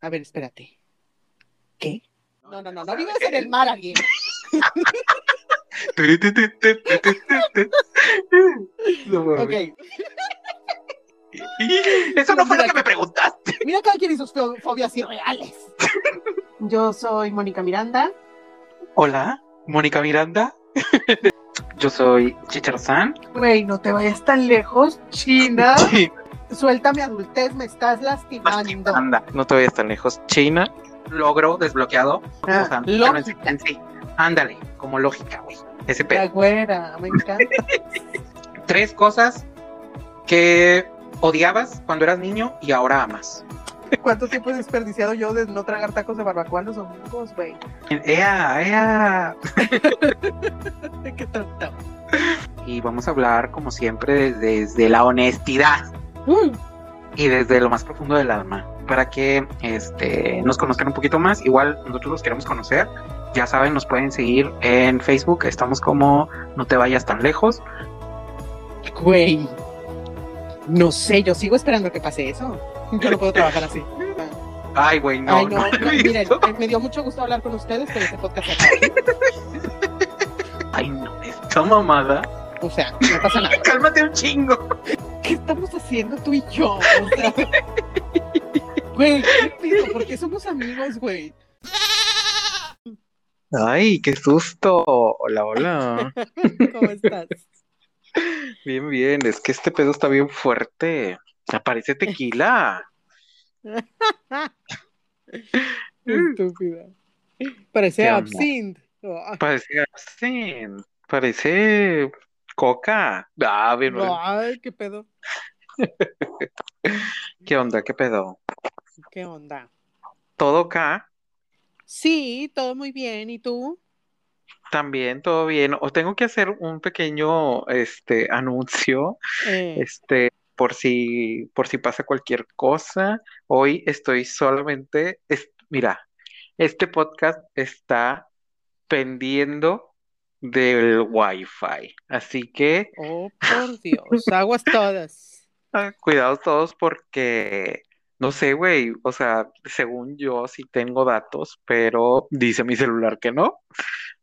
A ver, espérate. ¿Qué? No, no, no, no vives en el mar, alguien. ok. Eso no fue lo que me preguntaste. Mira cada quien y sus fo- fobias irreales. Yo soy Mónica Miranda. Hola, Mónica Miranda. Yo soy Chicharzán. Güey, no te vayas tan lejos, China. Suelta mi adultez, me estás lastimando. Anda, no te vayas tan lejos. China, logro desbloqueado. Ah, O sea, lógica. sí. Ándale, como lógica, güey. Ese La pedo. güera, me encanta. Tres cosas que odiabas cuando eras niño y ahora amas. ¿Cuánto tiempo he desperdiciado yo de no tragar tacos de barbacoa los domingos, güey? ¡Ea, ea! Qué tonto. Y vamos a hablar, como siempre, desde la honestidad. Y desde lo más profundo del alma para que este, nos conozcan un poquito más. Igual nosotros los queremos conocer. Ya saben, nos pueden seguir en Facebook. Estamos como No te vayas tan lejos. Güey. No sé, yo sigo esperando que pase eso. Yo no puedo trabajar así. Ay, güey, no. Ay, no, no no, miren, eh, me dio mucho gusto hablar con ustedes, pero este podcast acaba. Ay, no, esta mamada. O sea, no pasa nada. Cálmate un chingo. ¿Qué estamos haciendo tú y yo? O sea, güey, ¿qué pido? ¿Por qué somos amigos, güey? Ay, qué susto. Hola, hola. ¿Cómo estás? Bien, bien. Es que este pedo está bien fuerte. Aparece tequila. Estúpida. Parece absinthe. Parece así. Parece coca. Ah, bien. Ay, qué pedo. ¿Qué onda? ¿Qué pedo? ¿Qué onda? ¿Todo acá? Sí, todo muy bien. ¿Y tú? También, todo bien. O tengo que hacer un pequeño este anuncio, Eh, este, por si, por si pasa cualquier cosa. Hoy estoy solamente, es- mira, este podcast está pendiendo del Wi-Fi. Así que oh, por Dios. Aguas todas. ah, cuidados todos porque no sé, güey. O sea, según yo sí tengo datos, pero dice mi celular que no.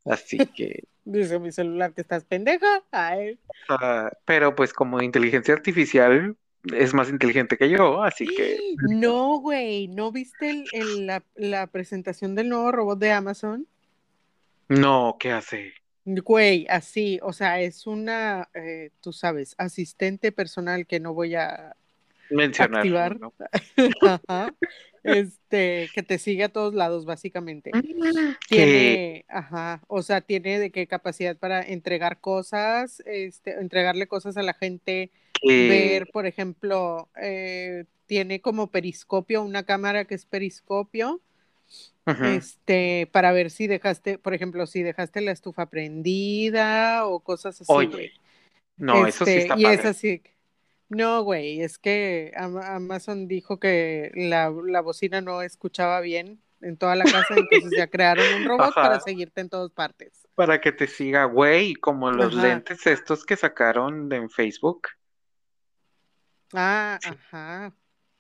Así que. Dice mi celular que estás pendeja. Ay. Ah, pero pues como inteligencia artificial es más inteligente que yo, así que No, güey, ¿no viste el- el- la, la presentación del nuevo robot de Amazon? no, ¿qué hace? Güey, así, o sea, es una, eh, tú sabes, asistente personal que no voy a Mencionar. activar. ¿no? Ajá. Este, que te sigue a todos lados, básicamente. Que Tiene, ajá, o sea, tiene de qué capacidad para entregar cosas, este, entregarle cosas a la gente, ver, por ejemplo, eh, tiene como periscopio, una cámara que es periscopio, Este, para ver si dejaste, por ejemplo, si dejaste la estufa prendida o cosas así, Oye, no, eso sí Este, está y es padre. así. No, güey, es que Am- Amazon dijo que la, la bocina no escuchaba bien en toda la casa, entonces ya crearon un robot Ajá. para seguirte en todas partes. Para que te siga, güey, como los Ajá. lentes estos que sacaron en Facebook. Ah, Sí. ajá.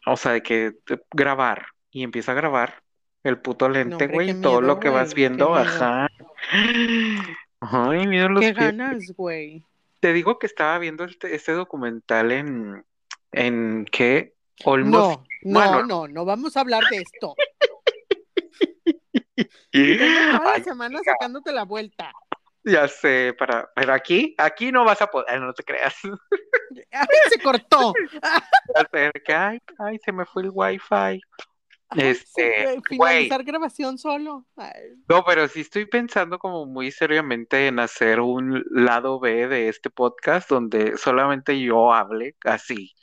O sea, de que grabar y empieza a grabar el puto lente, güey, todo lo que vas viendo, ajá. Ay, mira los ¿Qué pies. ganas, güey? Te digo que estaba viendo este, este documental en, en qué, No, no, no, no vamos a hablar de esto. Semana sacándote la vuelta. ya sé, para, pero aquí, aquí no vas a poder, no te creas. ¡Ay, se cortó! Ya sé, que, ay, ay, se me fue el wifi. Este, finalizar grabación solo. Ay, no, pero sí estoy pensando como muy seriamente en hacer un lado B de este podcast donde solamente yo hable así,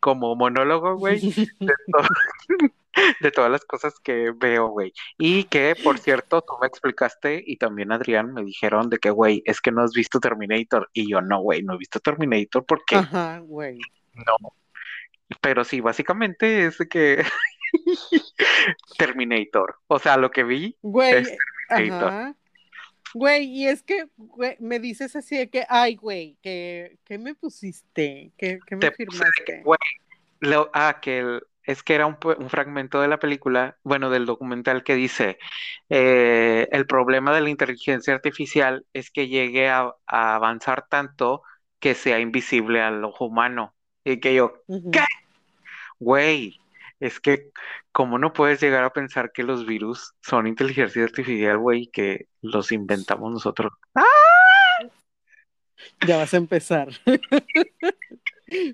como monólogo, güey, de, to- de todas las cosas que veo, güey. Y que, por cierto, tú me explicaste y también Adrián me dijeron de que, güey, es que no has visto Terminator. Y yo, no, güey, no he visto Terminator porque Ajá, güey. no. Pero sí, básicamente es de que Terminator. O sea, lo que vi Güey, es Terminator. ajá. Güey, y es que güey, me dices así de que, ay, güey, que, ¿qué me pusiste? ¿Qué, qué me Te que, firmaste? güey, lo- ah, que el, es que era un, fragmento de la película, bueno, del documental que dice, eh, el problema de la inteligencia artificial es que llegue a, avanzar tanto que sea invisible al ojo humano. Y que yo, ¿qué? Güey, es que, ¿cómo no puedes llegar a pensar que los virus son inteligencia artificial, güey, que los inventamos nosotros? ¡Ah! Ya vas a empezar.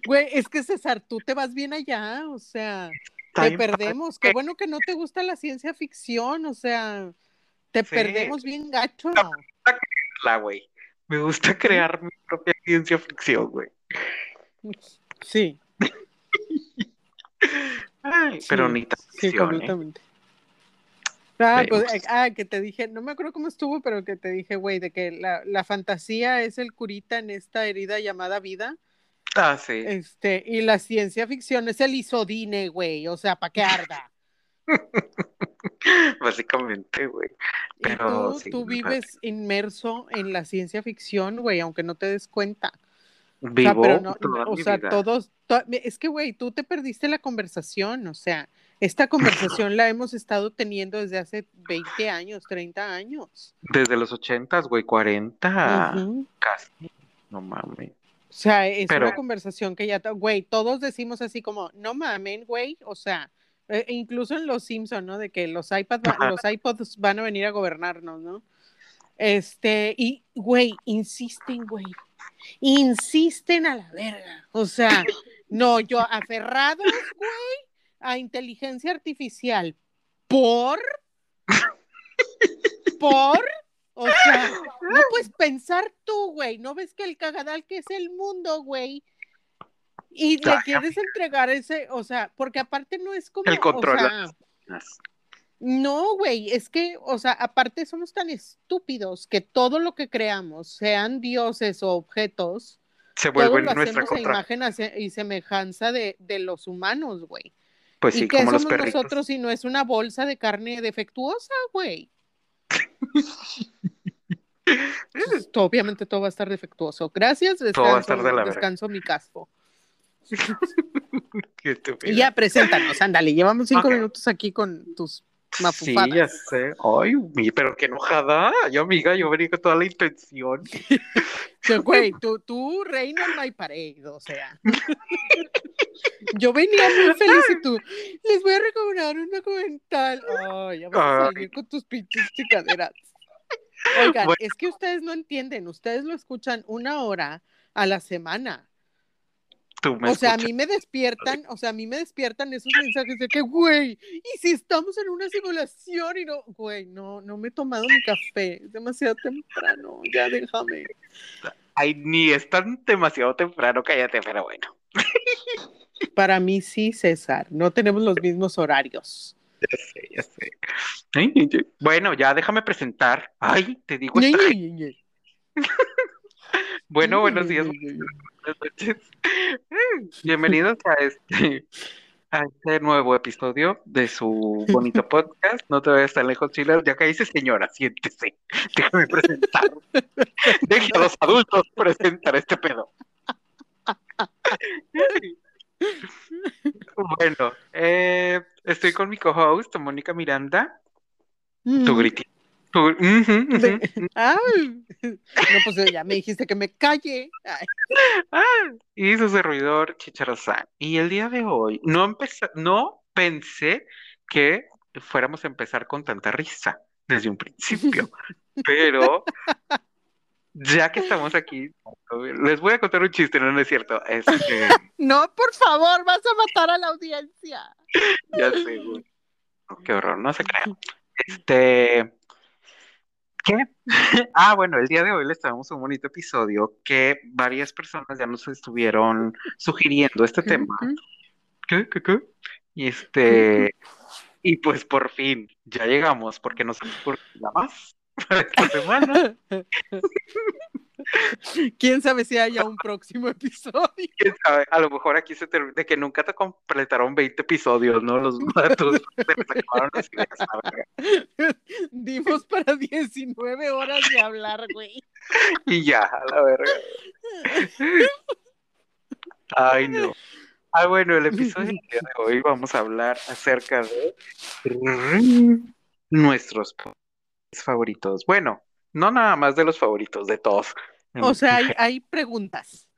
Güey, es que César, tú te vas bien allá, o sea, te perdemos. Qué bueno que no te gusta la ciencia ficción, o sea, te perdemos bien gacho. Me gusta crearla, güey. Me gusta crear mi propia ciencia ficción, güey. Sí. pero ni tan Sí, ¿eh? completamente. Ah, pues, eh, ah, que te dije, no me acuerdo cómo estuvo, pero que te dije, güey, de que la, la fantasía es el curita en esta herida llamada vida Ah, sí. Este, y la ciencia ficción es el isodine, güey, o sea, para que arda. Básicamente, güey. Pero tú, tú vives inmerso en la ciencia ficción, güey, aunque no te des cuenta. Vivo o sea, pero no, o sea todos, es que, güey, tú te perdiste la conversación, o sea, esta conversación la hemos estado teniendo desde hace 20 años, 30 años. Desde los 80, güey, 40, casi, no mames. O sea, es una conversación que ya, güey, todos decimos así como, no mamen, güey, o sea, e, incluso en los Simpsons, ¿no? De que los iPads, los iPods van a venir a gobernarnos, ¿no? Este, y, güey, insisten, güey, insisten a la verga, o sea, no, yo aferrados, güey, a inteligencia artificial, por, por, o sea, no puedes pensar tú, güey. ¿No ves que el cagadal que es el mundo, güey? Y le quieres entregar ese, o sea, porque aparte no es como. El control. No, güey, es que, o sea, aparte somos tan estúpidos que todo lo que creamos, sean dioses o objetos, se vuelven lo nuestra hacemos imagen y semejanza de, de los humanos, güey. Pues sí, ¿Y qué como somos nosotros si no es una bolsa de carne defectuosa, güey? obviamente todo va a estar defectuoso. Gracias, descanso, descanso mi casco. y ya, preséntanos, ándale, llevamos cinco minutos aquí con tus mafufadas. Sí, ya sé. Ay, pero qué enojada. Yo, amiga, yo venía con toda la intención. Güey, tú, tú reina en my parade, o sea. yo venía muy feliz y tú, les voy a recomendar un documental. Ay, ya vas a salir con tus pinches chicaderas. Oigan, es que ustedes no entienden, ustedes lo escuchan una hora a la semana. O sea, a mí me despiertan, o sea, a mí me despiertan esos mensajes de que, güey, y si estamos en una simulación y no, güey, no, no me he tomado mi café, es demasiado temprano, ya déjame. Ay, ni es tan demasiado temprano, cállate, pero bueno. Para mí sí, César, no tenemos los mismos horarios. Ya sé, ya sé. bueno, ya déjame presentar. Ay, te digo bueno, buenos días. Buenas noches. Bienvenidos a este, a este nuevo episodio de su bonito podcast. No te vayas tan lejos, Chile. Ya que dice señora, siéntese. Déjame presentar. Deje a los adultos presentar este pedo. Bueno, eh, estoy con mi co-host, Mónica Miranda. Tu gritito. no, pues ya me dijiste que me calle. Ah, y su servidor Chicharozán. Y el día de hoy no, no pensé que fuéramos a empezar con tanta risa desde un principio, pero ya que estamos aquí, les voy a contar un chiste, no, es cierto. Este, no, por favor, vas a matar a la audiencia. ya sé, güey. qué horror, no se crean. Este, ¿qué? ah, bueno, el día de hoy les traemos un bonito episodio que varias personas ya nos estuvieron sugiriendo este tema. ¿Qué, qué, qué? Y este, y pues por fin, ya llegamos, porque nos por nada más esta semana. ¿Quién sabe si haya un próximo episodio? ¿Quién sabe? A lo mejor aquí se termina de que nunca te completaron 20 episodios, ¿no? Los datos Dimos para 19 horas de hablar, güey. Y ya, a la verga. Ay, no. Ah, bueno, el episodio de hoy vamos a hablar acerca de nuestros favoritos. Bueno, no nada más de los favoritos, de todos. O sea, hay, hay preguntas.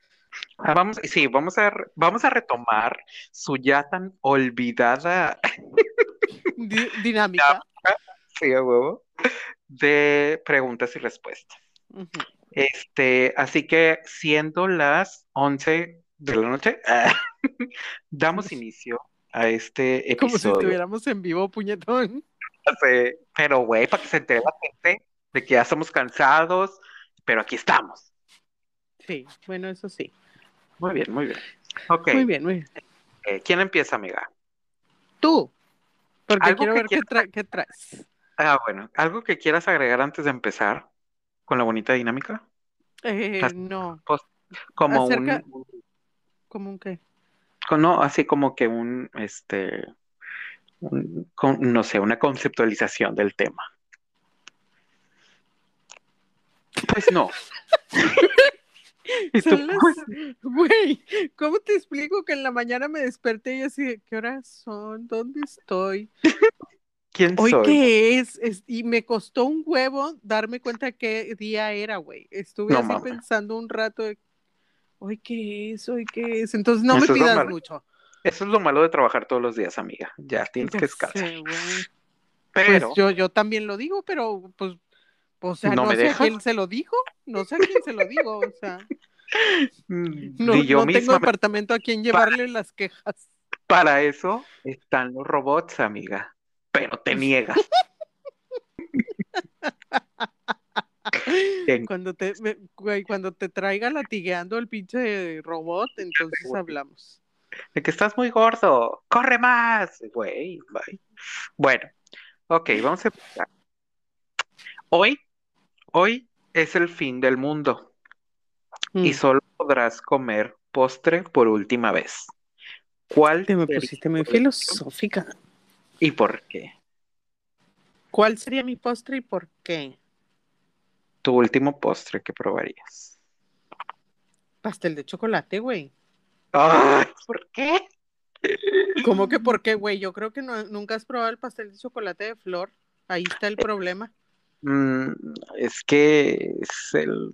Ah, vamos, sí, vamos a, vamos a retomar su ya tan olvidada dinámica. Sí, a huevo. De preguntas y respuestas. Este, así que siendo las 11 de la noche, damos inicio a este episodio. Como si estuviéramos en vivo, puñetón. pero güey, para que se entere la gente de que ya estamos cansados, pero aquí estamos. Sí, bueno, eso sí. Muy bien, muy bien. Okay. Muy bien, muy bien. Eh, ¿Quién empieza, amiga? Tú, porque quiero ver qué, qué traes. Ah, bueno, ¿algo que quieras agregar antes de empezar con la bonita dinámica? Eh, no. como un... ¿Cómo un qué? No, así como que un, este, no sé, una conceptualización del tema. Pues no. Güey, ¿cómo te explico que en la mañana me desperté y así, ¿qué horas son? ¿Dónde estoy? ¿Quién ¿Hoy soy? qué es? Y me costó un huevo darme cuenta qué día era, güey. Estuve así pensando un rato de, ¿hoy qué es? ¿Hoy qué es? Entonces no me pidas mucho. Eso es lo malo de trabajar todos los días, amiga. Ya tienes que descansar. Pues pero yo, yo también lo digo, pero pues, o sea, no, sé a quién se lo dijo, no sé a quién se lo digo, o sea. Mm, no, yo no tengo apartamento a quien llevarle las quejas. Para eso están los robots, amiga pero te niegas. cuando te, cuando te traiga latigueando el pinche robot, entonces hablamos. De que estás muy gordo, corre más, güey, Bueno, ok, vamos a empezar. Hoy, hoy es el fin del mundo y mm. solo podrás comer postre por última vez. ¿Cuál? Te me pusiste muy filosófica. ¿Y por qué? ¿Cuál sería mi postre y por qué? Tu último postre que probarías. Pastel de chocolate, güey. Ay, ¿por qué? ¿Cómo que por qué, güey? Yo creo que nunca has probado el pastel de chocolate de flor. Ahí está el problema. Mm, es que es el,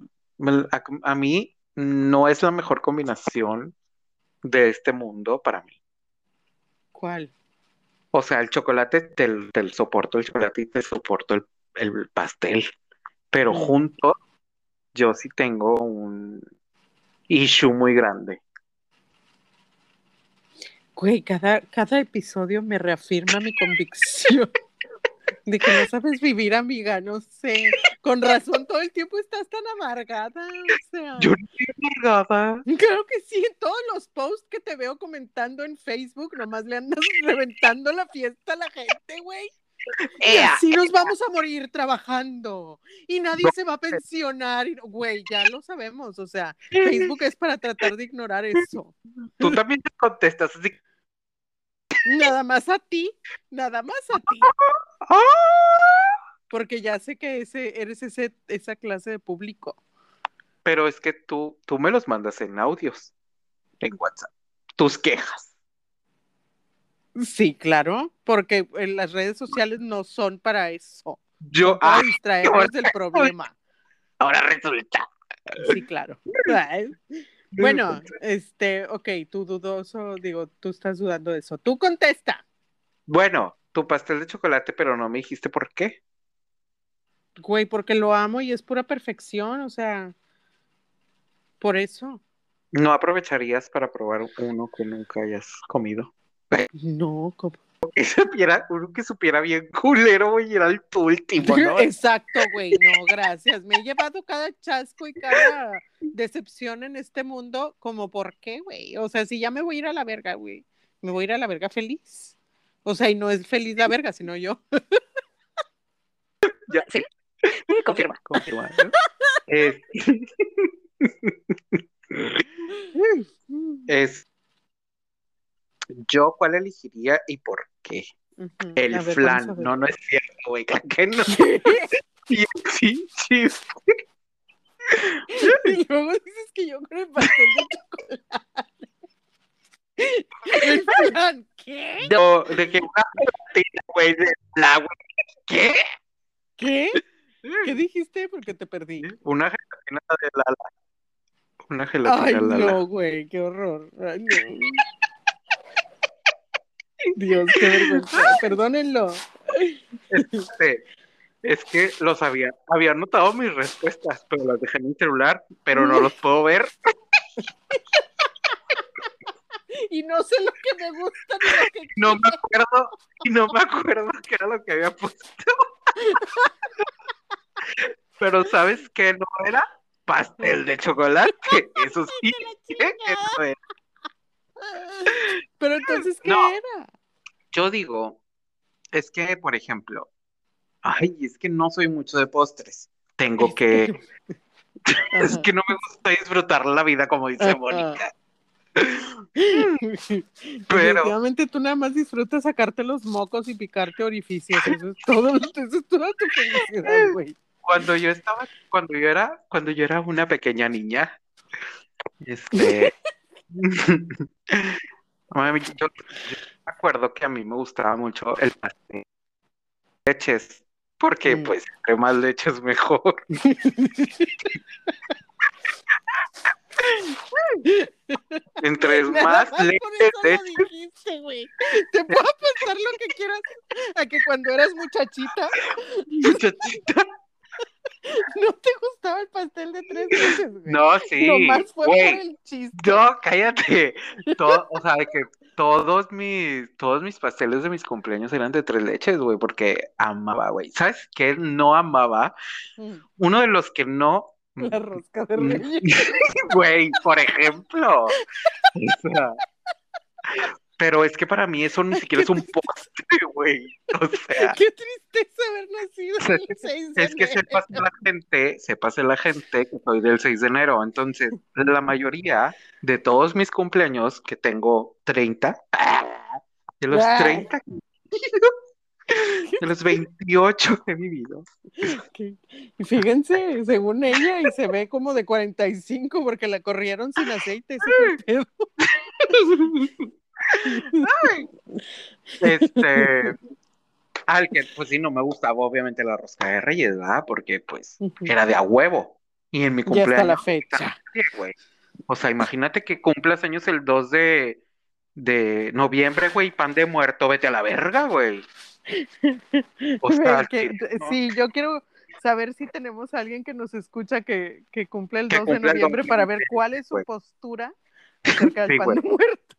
a mí no es la mejor combinación de este mundo para mí. ¿Cuál? O sea, el chocolate te, soporto el chocolate y te soporto el, pastel. Pero juntos, yo sí tengo un issue muy grande. Güey, cada, cada episodio me reafirma mi convicción de que no sabes vivir, amiga, no sé. Con razón, todo el tiempo estás tan amargada, o sea. Yo no estoy amargada. Creo que sí, en todos los posts que te veo comentando en Facebook, nomás le andas reventando la fiesta a la gente, güey. Y así nos vamos a morir trabajando y nadie se va a pensionar. Güey, ya lo sabemos. O sea, Facebook es para tratar de ignorar eso. Tú también te contestas así Nada más a ti, nada más a ti. Porque ya sé que ese, eres ese, esa clase de público. Pero es que tú, tú me los mandas en audios, en WhatsApp, tus quejas. Sí, claro, porque en las redes sociales no son para eso. Yo, para distraernos del problema. Ahora resulta. Sí, claro. Bueno, este, ok, tú dudoso, digo, tú estás dudando de eso. Tú contesta. Bueno, tu pastel de chocolate, pero no me dijiste por qué. Güey, porque lo amo y es pura perfección, o sea, por eso. ¿No aprovecharías para probar uno que nunca hayas comido? No, como que supiera, uno que supiera bien culero, güey, era el último, ¿no? Exacto, güey, no, gracias. Me he llevado cada chasco y cada decepción en este mundo, como por qué, güey. O sea, si ya me voy a ir a la verga, güey, me voy a ir a la verga feliz. O sea, y no es feliz la verga, sino yo. ya, sí. Confirma. Confirma. es yo, ¿cuál elegiría y por qué? El flan. No, no es cierto, güey. ¿Qué no? sí, sí, sí. y luego dices que yo con el pastel de chocolate. El plan, ¿qué? No, de que una gelatina, güey, de la, güey. ¿Qué? ¿Qué? ¿Qué dijiste? Porque te perdí. Una gelatina de Lala. Una gelatina Ay, Lala. no, güey, qué horror. Ay, no. Dios, qué vergüenza. Perdónenlo. Este, es que los había, había anotado mis respuestas, pero las dejé en mi celular, pero no los puedo ver. Y no sé lo que me gusta ni lo que No me acuerdo, y no me acuerdo qué era lo que había puesto. Pero ¿sabes qué no era? Pastel de chocolate. Eso sí, que no era. Pero entonces, ¿qué No. era? Yo digo, es que, por ejemplo, ay, es que no soy mucho de postres. Tengo que, es Ajá. que no me gusta disfrutar la vida como dice. Mónica. Definitivamente tú nada más disfrutas sacarte los mocos y picarte orificios. Eso es todo, eso es toda tu felicidad, güey. Cuando yo estaba, cuando yo era, cuando yo era una pequeña niña, este, mami, yo, yo me acuerdo que a mí me gustaba mucho el pastel de leches, porque Mm. pues entre más leches mejor. Entre Nada más leches, dijiste. Te puedo pensar lo que quieras a que cuando eras muchachita muchachita. no te gustaba el pastel de tres leches, güey. No, sí, Nomás fue güey. por el chiste. No, cállate. Todo, o sea, de que todos mis, todos mis pasteles de mis cumpleaños eran de tres leches, güey, porque amaba, güey. ¿Sabes qué? No amaba. Mm, Uno de los que no, La rosca de reyes. güey, por ejemplo. O sea, pero es que para mí eso ni siquiera es un postre, güey. O sea, Qué tristeza haber nacido el 6 de es que enero. sepas la gente, sepas la gente que soy del 6 de enero. Entonces, la mayoría de todos mis cumpleaños, que tengo 30, de los Ay. 30, de los 28 que he vivido. Que- Y fíjense, según ella, y se ve como de 45 porque la corrieron sin aceite. Ese fue el pedo. Este, al que pues sí no me gustaba obviamente la rosca de Reyes, ¿verdad? Porque pues era de a huevo. Y en mi Ya hasta la cumpleaños, fecha. Güey. O sea, imagínate que cumplas años el 2 de, de noviembre, güey, pan de muerto, vete a la verga, güey. O sea, que- sí, ¿no? sí, yo quiero saber si tenemos a alguien que nos escucha que, que cumple el Que 2 de cumple noviembre 2 de para ver cuál es su postura acerca del Sí, pan güey. de muerto.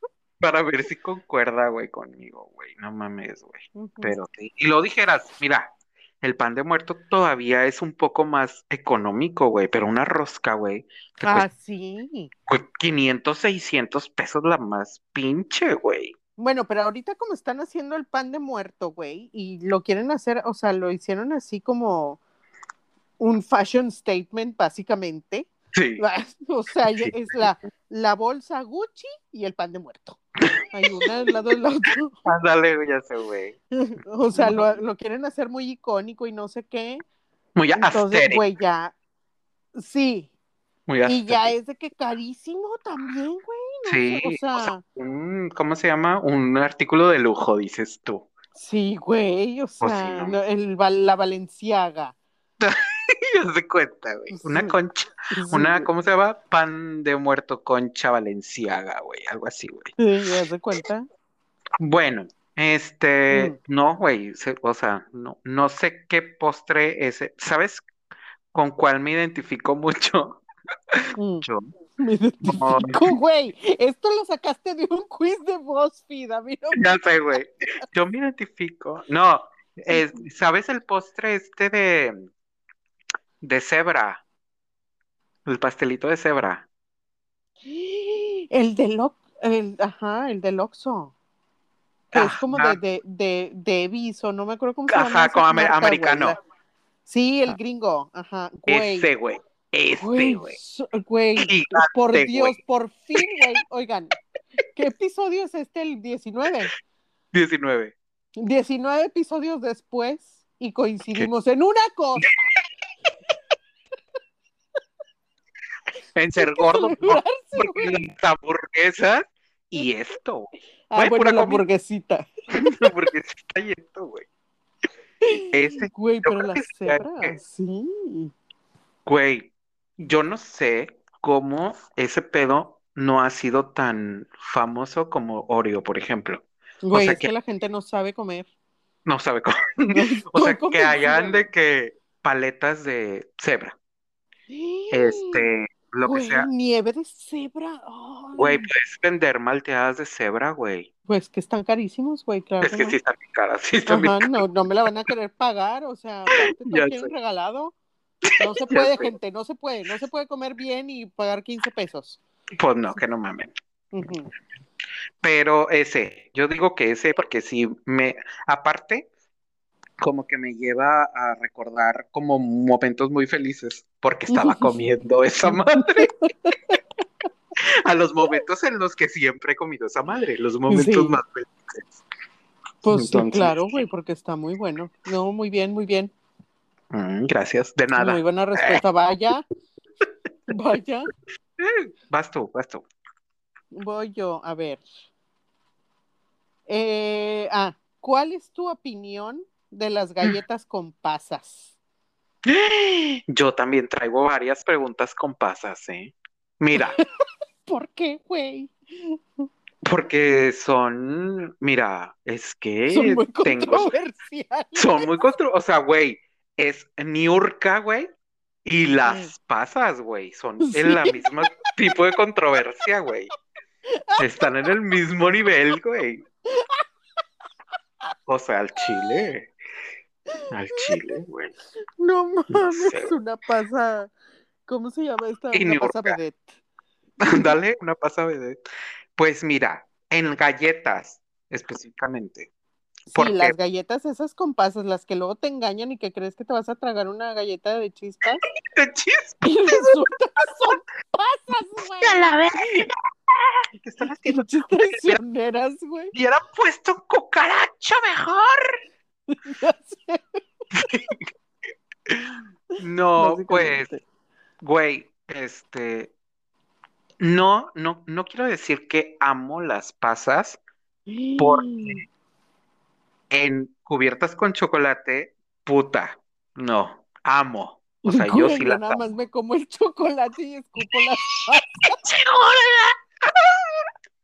Para ver si concuerda, güey, conmigo, güey. No mames, güey. Pero sí. Y lo dijeras, mira, el pan de muerto todavía es un poco más económico, güey, pero una rosca, güey, Ah, cuesta sí. güey, 500, 600 pesos la más pinche, güey. Bueno, pero ahorita como están haciendo el pan de muerto, güey, y lo quieren hacer, o sea, lo hicieron así como un fashion statement, básicamente. Sí. O sea, Sí. es la, la bolsa Gucci y el pan de muerto. Hay una al lado del otro. Ándale, ya sé, güey. O sea, lo, lo quieren hacer muy icónico y no sé qué. Muy Entonces, güey, ya. Sí. muy Y ya es de que carísimo también, güey. no Sí, sé, o o sea, un- ¿cómo se llama? Un artículo de lujo, dices tú. sí, güey. O O si sea, no. el, la Valenciaga. Ya se cuenta, güey. Una concha, Sí, una. ¿cómo se llama? Pan de muerto concha valenciaga, güey, algo así, güey. Sí, ¿ya se cuenta? Bueno, este, Mm. no, güey, se- o sea, no, no sé qué postre es, ¿sabes con cuál me identifico mucho? Mm. Yo, Me identifico, güey. Esto lo sacaste de un quiz de BuzzFeed, a mí no me- ya sé, güey, yo me identifico. No, es, ¿sabes el postre este de, de cebra? El pastelito de cebra. El del el, ajá, el del Oxxo. Que es como de, de, de, de Eviso, no me acuerdo cómo se llama. Ajá, como amer- marca, americano. Sí, el Ah. gringo, ajá, güey. Ese, güey, ese, Güey, Gigante, por güey. Dios, por fin, güey. Oigan, ¿qué episodio es este? El 19. 19. 19 episodios después y coincidimos en una cosa. En ser gordo, porque las hamburguesas y esto, güey. Ah, Güey, bueno, pura la hamburguesita. La hamburguesita y esto, güey. Ese, Güey, pero creo la que sí sí. güey, yo no sé cómo ese pedo no ha sido tan famoso como Oreo, por ejemplo. Güey, sea es que... que- la gente no sabe comer. No sabe. No O sea, que hayan de que paletas de cebra, güey. este, lo que sea. nieve de cebra. Güey, puedes vender malteadas de cebra, güey. Pues que están carísimos, güey, claro Es que que no. sí están bien caras, sí están Ajá, no, no me la van a querer pagar, o sea, quieren sé. regalado. No se puede, gente, no se puede, no se puede comer bien y pagar 15 pesos. Pues no, que no mamen. Pero ese, yo digo que ese porque sí me, aparte, como que me lleva a recordar como momentos muy felices porque estaba comiendo esa madre. A los momentos en los que siempre he comido esa madre, los momentos Sí. más felices. Pues sí, Entonces- claro, güey, porque está muy bueno. No, muy bien, muy bien. Mm, gracias, de nada. Muy buena respuesta. Vaya, vaya. Vas tú, vas tú. Voy yo, a ver. Eh, ah, ¿cuál es tu opinión de las galletas con pasas? Yo también traigo varias preguntas con pasas, ¿eh? Mira, ¿Por qué, güey? porque son, mira, es que Son muy tengo, controversiales. son muy contro, o sea, güey, es Niurka, güey, y las Mm. pasas, güey, son Sí. en la misma tipo de controversia, güey. Están en el mismo nivel, güey. O sea, al chile. Al chile, güey. No mames, sé. una pasa. ¿Cómo se llama esta? Y Una pasa vedette. Dale una pasa de. Pues mira, en galletas específicamente. ¿Por Sí, las galletas esas con pasas, las que luego te engañan y que crees que te vas a tragar una galleta de chispas ¡Qué chis- y resulta que son pasas, güey. ¿Qué están haciendo? Pinches traicioneras, güey. Hubieran puesto un cucaracho mejor. No, pues, güey, este. No, no, no quiero decir que amo las pasas porque- en cubiertas con chocolate, puta. No, amo. O sea, yo sí las nada amo. más me como el chocolate y escupo las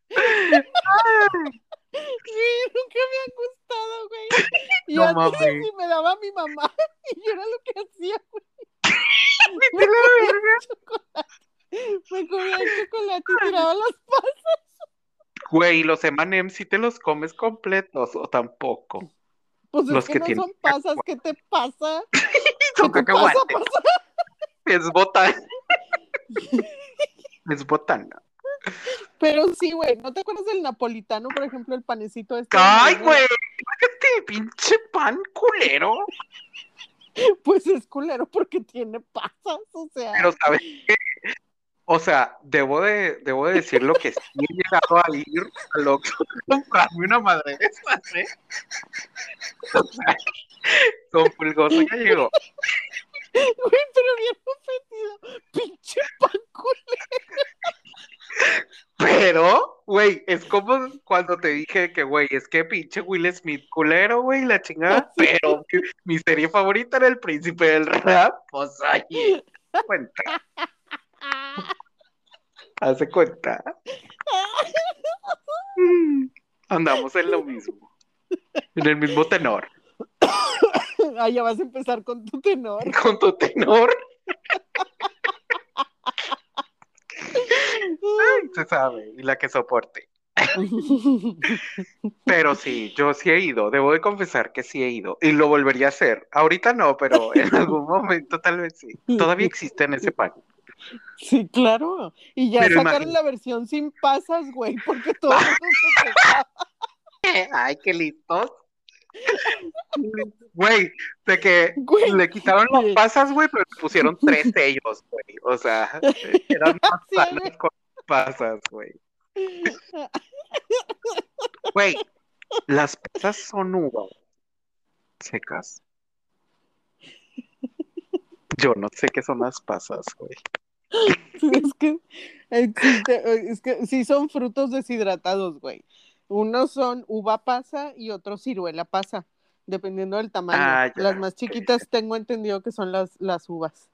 Sí, nunca me han gustado, güey. Y No antes sí me daba mi mamá y yo era lo que hacía, güey. Vete a la verga. chocolate. Me comía el chocolate y tiraba las pasas. Güey, los M&M's si te los comes completos o tampoco. Pues Los es que, que no tienen son pasas, ¿qué te pasa? Son ¿Qué te pasa, cacahuates. pasa? Es botana. Es botana. Pero sí, güey, ¿no te acuerdas del napolitano, por ejemplo, el panecito este? Ay, güey, pinche pan culero. Pues es culero porque tiene pasas, o sea. Pero sabes qué? O sea, debo de, debo de decir lo que sí he llegado a ir a comprarme una madre de esas, ¿eh? O sea, con pulgoso ya llegó. Güey, pero bien ofendido. Pinche pan culero. Pero, güey, es como cuando te dije que, güey, es que pinche Will Smith culero, güey, la chingada. Pero mi, mi serie favorita era El Príncipe del Rap. Pues ahí, cuenta, hace cuenta. Andamos en lo mismo. En el mismo tenor. Ah, ya vas a empezar con tu tenor. Con tu tenor, se sabe, y la que soporte. Pero sí, yo sí he ido, debo de confesar que sí he ido y lo volvería a hacer. Ahorita no, pero en algún momento tal vez sí. Todavía existe en ese pan. Sí, claro. Y ya Pero sacaron imagínate. la versión sin pasas, güey, porque todo el se quejaba. Ay, qué listos. Güey, de que Güey, le quitaron las pasas, güey, pero le pusieron tres sellos, güey. O sea, eran más Sí, con pasas, güey. Güey, las pasas son uvas secas. Yo no sé qué son las pasas, güey. es que existe, es que sí son frutos deshidratados, güey. Unos son uva pasa y otros ciruela pasa, dependiendo del tamaño. Ah, ya, las más chiquitas tengo entendido que son las, las uvas.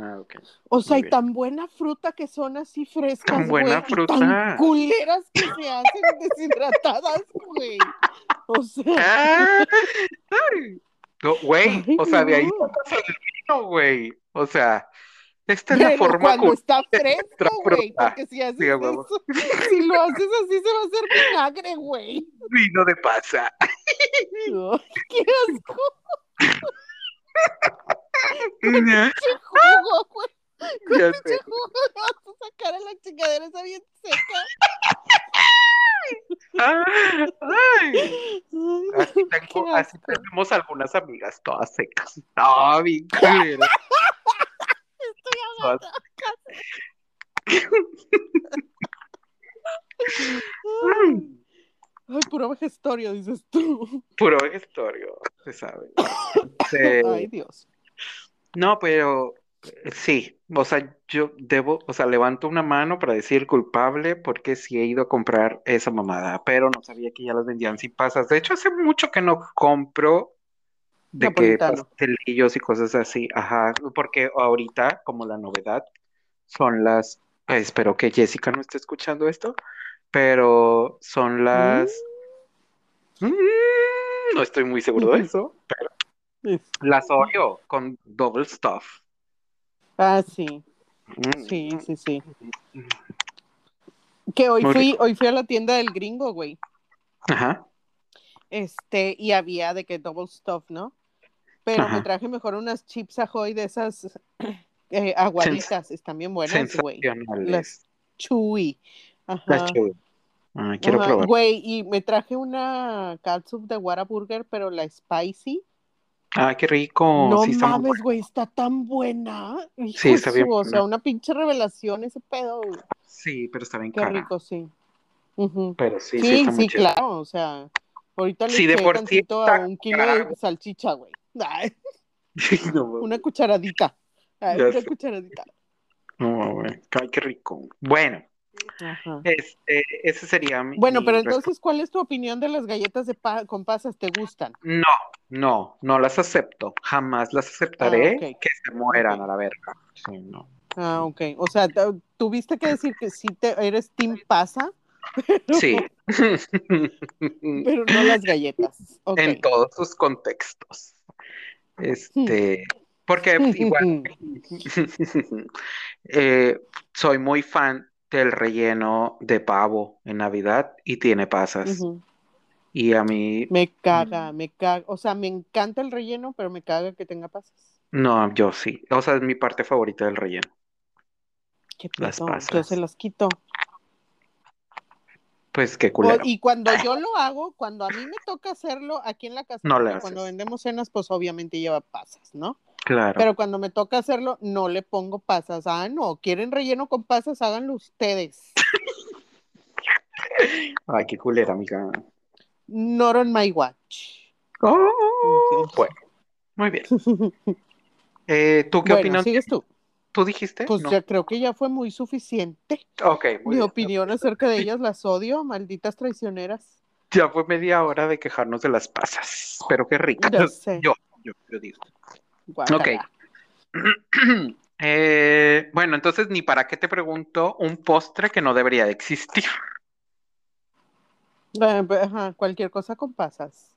Ah, ok. O sea, Muy y bien. tan buena fruta que son así frescas, Tan buena güey, y fruta. tan culeras que se hacen deshidratadas, güey. O sea, Ah. No, güey, Ay, o sea, de ahí no. sacas el vino, güey. O sea, esta es la forma cuando como está fresco, güey, porque si haces Sí, eso, si lo haces así se va a hacer vinagre, güey. vino de pasa. Ay, qué asco, Qué jugo, güey. Pinche jugo, le vas a sacar a la chingadera esa bien seca. Ah, ay. Así, tengo, así tenemos algunas amigas todas secas. No, bien culera. Todas- Ay, ay, puro vejestorio, dices tú. Puro vejestorio, se sabe. Ay, Dios. No, pero eh, sí, o sea, yo debo, o sea, levanto una mano para decir culpable porque sí he ido a comprar esa mamada, pero no sabía que ya las vendían sin pasas. De hecho, hace mucho que no compro de que pastelillos y cosas así, ajá, porque ahorita, como la novedad, son las, eh, espero que Jessica no esté escuchando esto, pero son las, Mm, no estoy muy seguro de eso, las Oreo con double stuff. Ah, sí, Mm. sí, sí, sí. Que hoy Muy fui, hoy fui a la tienda del gringo, güey. Ajá. Este, y había de que double stuff, ¿no? Pero Ajá. me traje mejor unas chips ahoy de esas eh, aguaditas, están bien buenas, güey. Las chewy. Ajá. Las chewy. Ah, quiero Ajá, probar. Güey, y me traje una catsup de Whataburger, pero la spicy. Ah, qué rico. no Sí, está muy mames, güey, está tan buena. Hijo Sí, está bien su, O sea, una pinche revelación ese pedo. güey. Sí, pero está bien Qué cara. rico, sí. Pero sí, sí, Sí, está muy sí, chido. claro, o sea, ahorita le Sí, de por sí a un kilo de salchicha, güey. No, una cucharadita. Ay, una sé. cucharadita. No, güey. Ay, qué rico. Bueno, Ajá. este, ese sería mi. Bueno, mi pero respuesta. entonces, ¿cuál es tu opinión de las galletas de pa- con pasas? ¿Te gustan? No, no, no las acepto. Jamás las aceptaré Ah, que se mueran a la verga. Sí, no. Ah, ok. O sea, tu- tuviste que decir que sí te, eres team pasa, Sí. pero no las galletas. En todos sus contextos. Este, porque igual eh, soy muy fan del relleno de pavo en Navidad y tiene pasas. Y a mí, Me caga, me caga. O sea, me encanta el relleno, pero me caga que tenga pasas. no, yo sí. O sea, es mi parte favorita del relleno. Qué Las pedo, Yo pasas. se las quito. Pues qué O- culero. y cuando yo lo hago, cuando a mí me toca hacerlo aquí en la casa, No cuando vendemos cenas, pues obviamente lleva pasas, ¿no? Claro. Pero cuando me toca hacerlo, no le pongo pasas. Ah, no, quieren relleno con pasas, háganlo ustedes. Ay, qué culera, amiga. Not on my watch. Oh, bueno, muy bien. Eh, ¿tú qué Bueno, opinas? sigues tú. ¿Tú dijiste? Pues No. ya creo que ya fue muy suficiente. Ok, muy Mi bien. opinión acerca de ellas las odio, malditas traicioneras. Ya fue media hora de quejarnos de las pasas, pero qué ricas. Yo, yo, yo digo. Guácala. Eh, bueno, entonces ni para qué te pregunto un postre que no debería de existir. Eh, pues, ajá, cualquier cosa con pasas.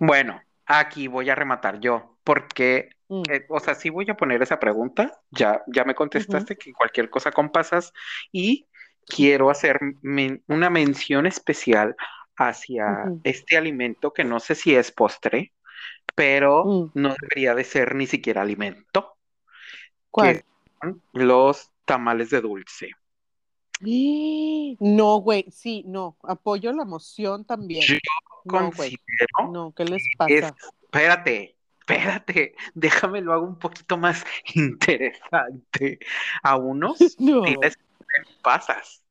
Bueno, aquí voy a rematar yo, porque, Mm. eh, o sea, sí voy a poner esa pregunta. Ya, ya me contestaste que cualquier cosa con pasas y quiero hacer men- una mención especial hacia este alimento que no sé si es postre, pero Mm. no debería de ser ni siquiera alimento, ¿Cuál? los tamales de dulce. No, güey, sí, no, apoyo la moción también. Yo No, considero no, ¿qué les es, pasa? espérate, espérate, déjame lo hago un poquito más interesante. A unos No. ponen pasas.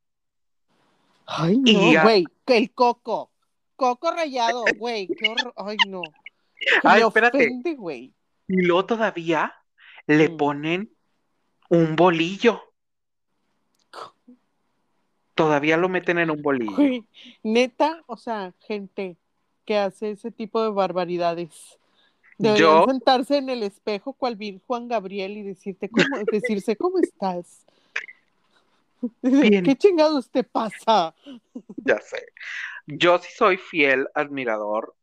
Ay, no, güey, el coco, coco rallado, güey, qué horror, ay, no, Ay, espérate. ofende. Y luego todavía le Mm. ponen un bolillo. todavía lo meten en un bolillo. Güey, neta, o sea, gente que hace ese tipo de barbaridades. Deberían Yo- sentarse en el espejo cual vi Juan Gabriel y decirte cómo, decirse cómo estás. Bien. ¿Qué chingados te pasa? Ya sé. Yo sí soy fiel admirador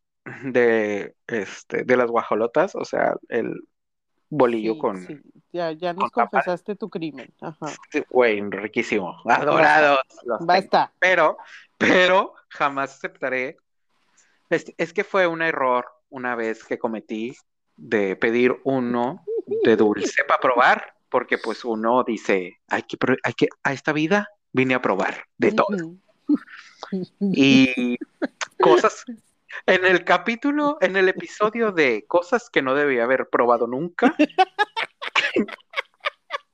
de este de las guajolotas, o sea, el bolillo Sí, con sí, Ya, ya nos confesaste tu crimen. Ajá. Sí, güey, riquísimo. Adorados. los tengo. Basta. Pero, pero jamás aceptaré. Es, es que fue un error una vez que cometí de pedir uno de dulce para probar, porque pues uno dice, hay que, hay que, a esta vida vine a probar de todo. Y cosas, en el capítulo, en el episodio de cosas que no debía haber probado nunca,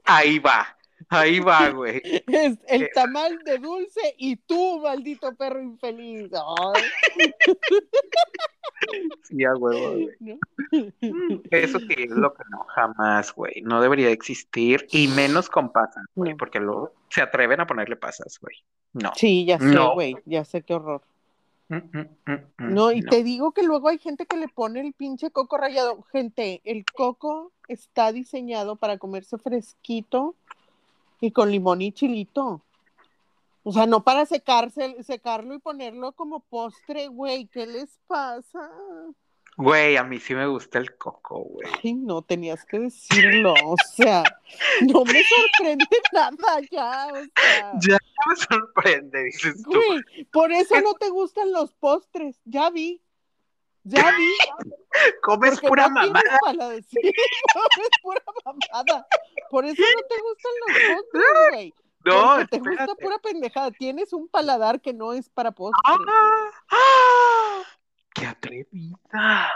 ahí va, ahí va, güey. Es el Eh. tamal de dulce y tú, maldito perro infeliz. Ay, Sí, a huevo, güey. ¿no? Eso sí es lo que no, jamás, güey. No debería existir, y menos con pasas, güey, No. porque luego se atreven a ponerle pasas, güey. No. Sí, ya sé, No. güey, ya sé qué horror. No, y te digo que luego hay gente que le pone el pinche coco rallado. Gente, el coco está diseñado para comerse fresquito y con limón y chilito. O sea, no para secarse, secarlo y ponerlo como postre, güey. ¿Qué les pasa? Güey, a mí sí me gusta el coco, güey. Ay, no tenías que decirlo. O sea, no me sorprende nada ya. O sea, Ya me sorprende, dices tú. güey, por eso no te gustan los postres. Ya vi. Ya vi. Comes Porque pura no mamada. paladar. Sí, es pura mamada. Por eso no te gustan los postres, güey. No, Porque te gusta pura pendejada. Tienes un paladar que no es para postres. ¡Ah! ¡Ah! ¡Qué atrevida!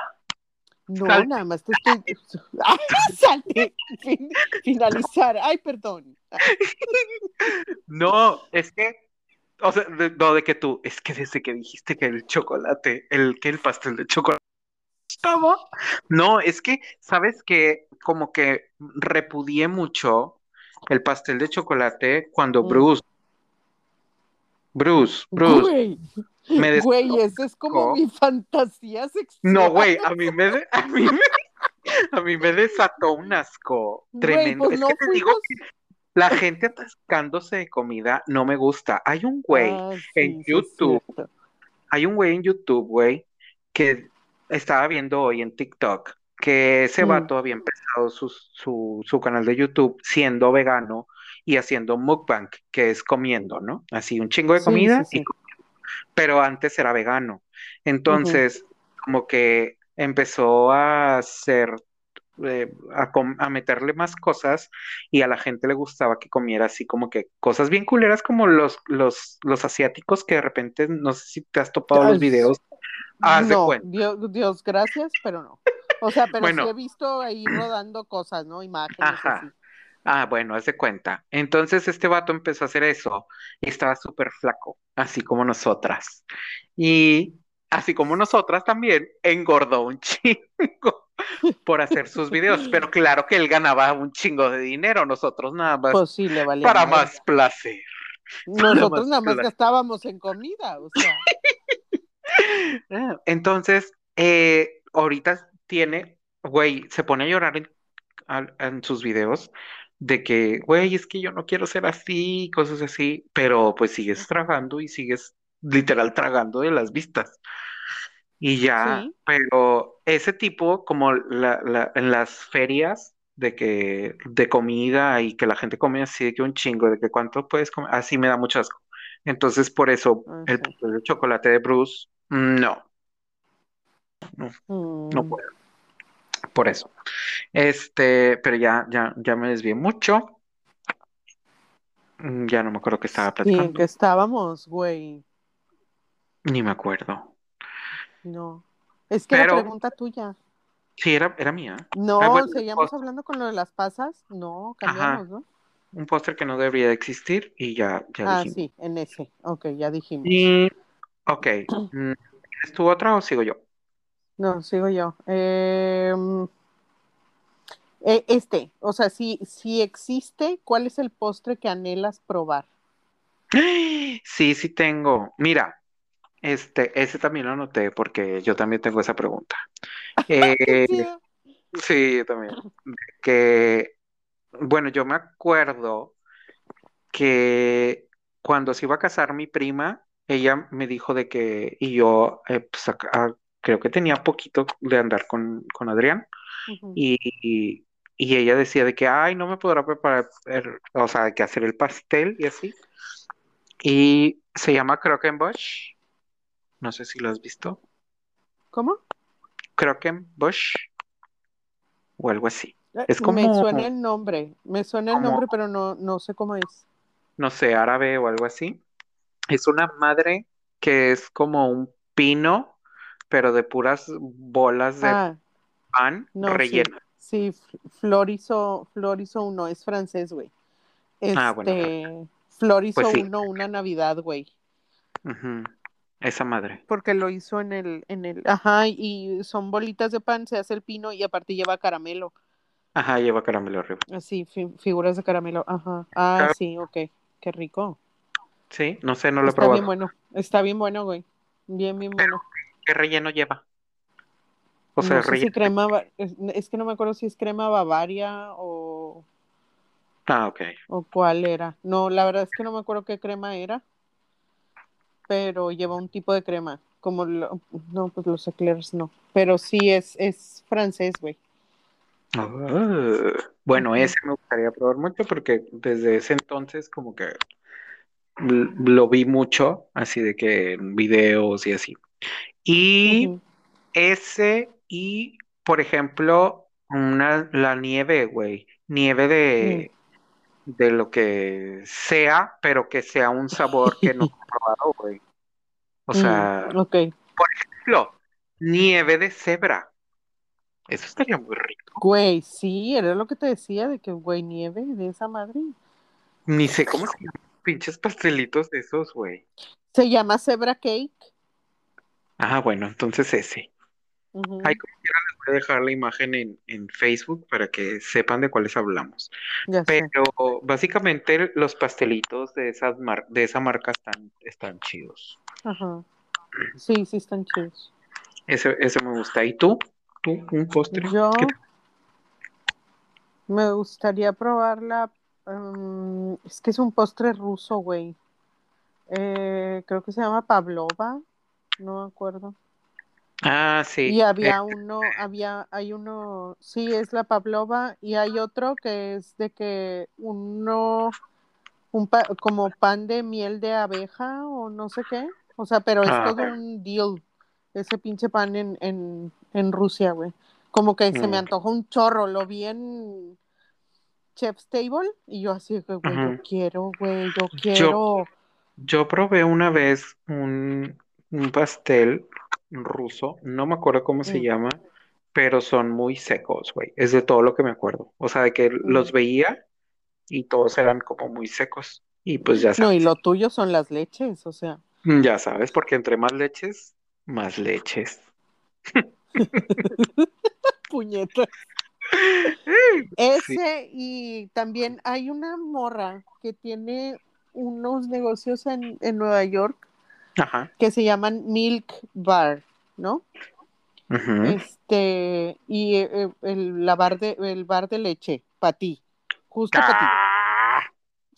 No, nada más te estoy. ¡Ah, salte! Fin- finalizar. Ay, perdón. No, es que, o sea, de, no de que tú, es que desde que dijiste que el chocolate, el que el pastel de chocolate estaba, no, es que, ¿sabes que Como que repudié mucho el pastel de chocolate cuando Mm. Bruce, Bruce, Bruce, Güey, me güey, esa es como mi fantasía sexual. No, güey, a mí me, de- a mí me, a mí me desató un asco Güey, tremendo. pues Es no que te digo que la gente atascándose de comida no me gusta. Hay un güey, Ah, en sí, YouTube. hay un güey en YouTube, güey, que estaba viendo hoy en TikTok que ese Mm. vato había empezado su, su, su canal de YouTube siendo vegano y haciendo mukbang, que es comiendo, ¿no? Así un chingo de comida sí, y sí. comiendo. Pero antes era vegano. Entonces, como que empezó a hacer, eh, a, a meterle más cosas y a la gente le gustaba que comiera así como que cosas bien culeras como los, los, los asiáticos que de repente, no sé si te has topado los videos, haz no. Dios, Dios, gracias, pero no. O sea, pero Bueno. sí he visto ahí rodando cosas, ¿no? Imágenes Ajá. así. Ah, bueno, haz de cuenta. Entonces este vato empezó a hacer eso y estaba súper flaco, así como nosotras. Y así como nosotras también, engordó un chingo por hacer sus videos. Pero claro que él ganaba un chingo de dinero, nosotros nada más Pues sí, le valía para más placer. Nosotros más nada más placer. gastábamos en comida, o sea. Entonces, eh, ahorita tiene, güey, se pone a llorar en sus videos de que, güey, es que yo no quiero ser así, cosas así, pero pues sigues tragando y sigues literal tragando de las vistas. Y ya, Sí. pero ese tipo, como la, la- en las ferias de que, de comida y que la gente come así de que un chingo, de que cuánto puedes comer, así me da mucho asco. Entonces, por eso, Ah, el chocolate de Bruce, no. No Mm, puedo. Por eso. Este, pero ya, ya, ya me desvié mucho. Mm, Ya no me acuerdo qué estaba Sí, platicando. que estábamos, güey. Ni me acuerdo. No. Es que Pero- pregunta tuya. Sí, era, era mía. No, Ah, bueno, seguíamos hablando con lo de las pasas. No, cambiamos, ¿no? Un póster que no debería de existir y ya, ya Ah, dijimos. sí, en ese. Ok, ya dijimos. Y, ok. mm, ¿Tienes tú otra o sigo yo? No, sigo yo. Em, eh, este, o sea, si, si existe, ¿cuál es el postre que anhelas probar? Sí, sí tengo. Mira, este, ese también lo anoté porque yo también tengo esa pregunta. Eh, Sí. sí, yo también. Que, bueno, yo me acuerdo que cuando se iba a casar mi prima, ella me dijo de que, y yo, eh, pues, acá- ah, creo que tenía poquito de andar con, con Adrián, y, y ella decía de que, ay, no me podrá preparar, el- o sea, que hacer el pastel y así. Y se llama Croquembouche. No sé si lo has visto. ¿Cómo? Croquembouche o algo así. Eh, Es Me como, suena el nombre, me suena el como, nombre, pero no, no sé cómo es. no sé, árabe o algo así. Es una madre que es como un pino, pero de puras bolas de Ah, pan no, sí, rellenas. sí, F- Florizo, Florizo uno, es francés, güey. Ah, bueno, Este, Florizo pues sí. uno, una Navidad, güey. Ujú. Esa madre. Porque lo hizo en el, en el, ajá, y son bolitas de pan, se hace el pino y aparte lleva caramelo. Ajá, lleva caramelo arriba. Así, fi- figuras de caramelo, ajá. Ah, sí, ok, qué rico. Sí, no sé, no lo he Está bien probado. bueno, está bien bueno, güey. Bien, bien bueno. ¿Qué relleno lleva? O sea, No sé si relleno. crema, es, es que no me acuerdo si es crema Bavaria o, Ah, ok. o cuál era. No, la verdad es que no me acuerdo qué crema era, pero lleva un tipo de crema, como lo- no, pues los eclairs no, pero sí es, es francés, güey. Ah, bueno, ese me gustaría probar mucho porque desde ese entonces como que lo vi mucho, así de que en videos y así. Y ese y, por ejemplo, una, la nieve, güey. Nieve de, de lo que sea, pero que sea un sabor que no he probado, güey. O Mm, sea, por ejemplo, nieve de cebra. Eso estaría muy rico. Güey, sí, era lo que te decía de que, güey, nieve de esa madre. Ni sé cómo se llaman pinches pastelitos de esos, güey. Se llama zebra cake. Ah, bueno, entonces ese. Ahí como quiera les voy a dejar la imagen en, en Facebook para que sepan de cuáles hablamos. ya sé. Pero básicamente los pastelitos de esas mar- de esa marca están, están chidos. Ajá. Sí, sí están chidos. Ese, ese me gusta. ¿Y tú? ¿Tú? ¿Un postre? Yo ¿Qué te- me gustaría probarla. mm, es que es un postre ruso, güey. Eh, creo que se llama Pavlova, no me acuerdo. Ah, Y sí. eh, había uno, había, hay uno, sí, es la Pavlova, y hay otro que es de que uno, un pa- como pan de miel de abeja o no sé qué. O sea, pero es ah, todo un deal, ese pinche pan en, en, en Rusia, güey. Como que se me mm, antojó un chorro, lo vi en Chef's Table y yo así que, güey, yo quiero, güey, yo Yo, quiero. yo probé una vez un, un pastel ruso, no me acuerdo cómo se Mm, llama, pero son muy secos, güey. Es de todo lo que me acuerdo. O sea, de que los mm. veía y todos eran como muy secos. Y pues ya No, y sabes, lo tuyo son las leches, o sea. ya sabes, porque entre más leches, más leches. Puñetas. Sí. Ese y también hay una morra que tiene unos negocios en, en Nueva York Ajá. que se llaman Milk Bar, ¿no? ujú. Este, y eh, el, la bar de, el bar de leche, para ti, justo para ti. Ah,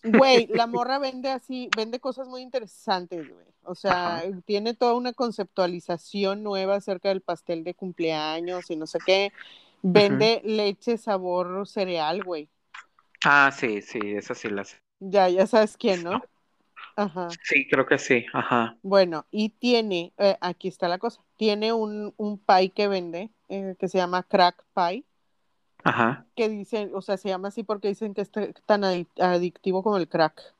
Güey, la morra vende así, vende cosas muy interesantes, güey. O sea, Ajá. tiene toda una conceptualización nueva acerca del pastel de cumpleaños y no sé qué. Vende leche sabor cereal, güey. Ah, sí, sí, esa sí la sé. Ya, ya sabes quién, ¿no? Ajá. Sí, creo que sí. Ajá. Bueno, y tiene, eh, aquí está la cosa, tiene un, un pie que vende, eh, que se llama crack pie, Ajá. que dicen, o sea, se llama así porque dicen que es tan adic- adictivo como el crack.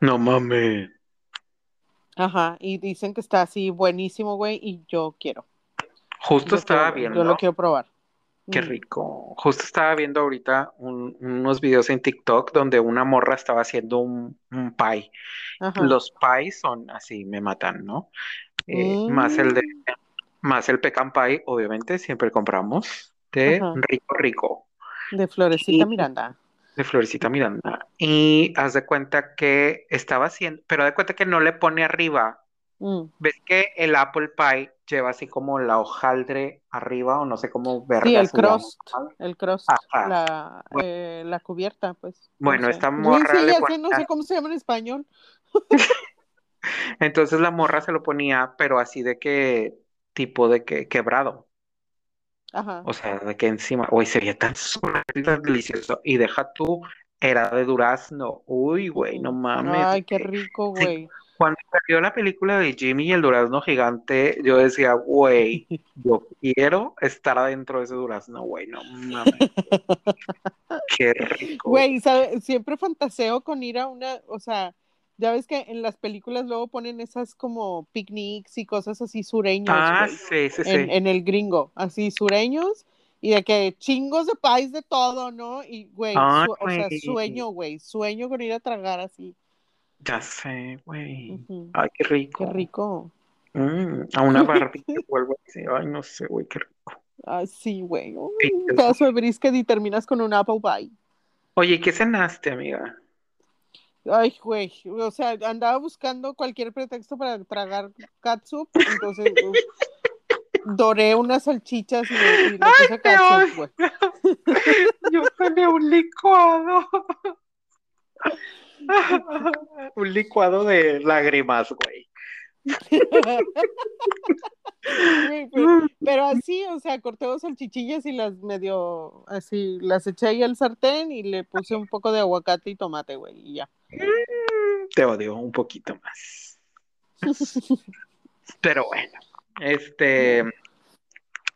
No mames. Ajá, y dicen que está así buenísimo, güey, y yo quiero. Justo Yo estaba quiero, yo viendo. lo quiero probar. Qué rico. Justo estaba viendo ahorita un- unos videos en TikTok donde una morra estaba haciendo un, un pie. Ajá. Los pies son así, me matan, ¿no? Eh, más el de, Mm, más el pecan pie, obviamente, siempre compramos de ajá, rico rico. de Florecita Y Miranda. de Florecita Miranda. Y haz de cuenta que estaba haciendo, pero haz de cuenta que no le pone arriba. Mm. ¿Ves que el apple pie lleva así como la hojaldre arriba o no sé cómo verga Sí, el llama? crust, el crust, Ajá. la, Bueno. eh, la cubierta, pues. no Bueno, sé. esta Sí, morra sí, le no sé cómo se llama en español. Entonces la morra se lo ponía, pero así de que, tipo de que quebrado. Ajá. O sea, de que encima, uy, sería tan súper delicioso. Y deja tú, era de durazno. Uy, güey, no Ujú. mames. Ay, qué rico, güey. Cuando salió la película de Jimmy y el durazno gigante, yo decía, güey, yo quiero estar adentro de ese durazno, güey, no mames. Qué rico. Güey, ¿sabe? Siempre fantaseo con ir a una, o sea, ya ves que en las películas luego ponen esas como picnics y cosas así sureños, Ah, sí, sí, en, sí. en el gringo, así sureños, y de que chingos de país de todo, ¿no? Y, güey, su- o sea, sueño, güey, sueño con ir a tragar así. Ya sé, güey. Ay, qué rico. Qué rico. Mm, a una barbita vuelvo a decir, ay, no sé, güey, qué rico. Ay, sí, güey. Un pedazo de brisket y terminas con un apple pie. Oye, ¿qué cenaste, amiga? Ay, güey, o sea, andaba buscando cualquier pretexto para tragar catsup, entonces uf, doré unas salchichas y y le puse catsup, güey. Yo cené un licuado. Un licuado de lágrimas, güey. Pero, así, o sea, corté dos salchichillas y las medio, así, las eché ahí al sartén y le puse un poco de aguacate y tomate, güey, y ya. Te odio un poquito más. Pero bueno, este,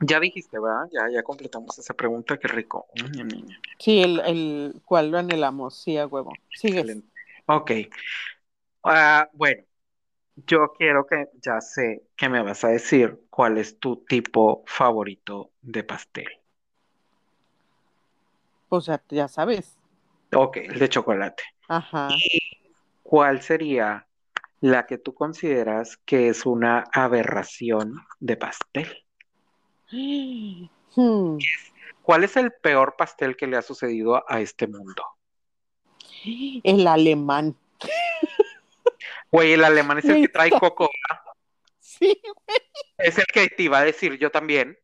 ya dijiste, ¿verdad? Ya, ya completamos esa pregunta, qué rico. Mm, mm, mm. Sí, el, el cual lo anhelamos, sí, a huevo. Sigue. Ok. Ah, bueno, yo quiero que ya sé que me vas a decir cuál es tu tipo favorito de pastel. O sea, ya sabes. Ok, el de chocolate. Ajá. ¿Cuál sería la que tú consideras que es una aberración de pastel? Hmm. ¿Cuál es el peor pastel que le ha sucedido a este mundo? El alemán. Güey, el alemán es el que trae coco. Sí, Es el que te iba a decir yo también.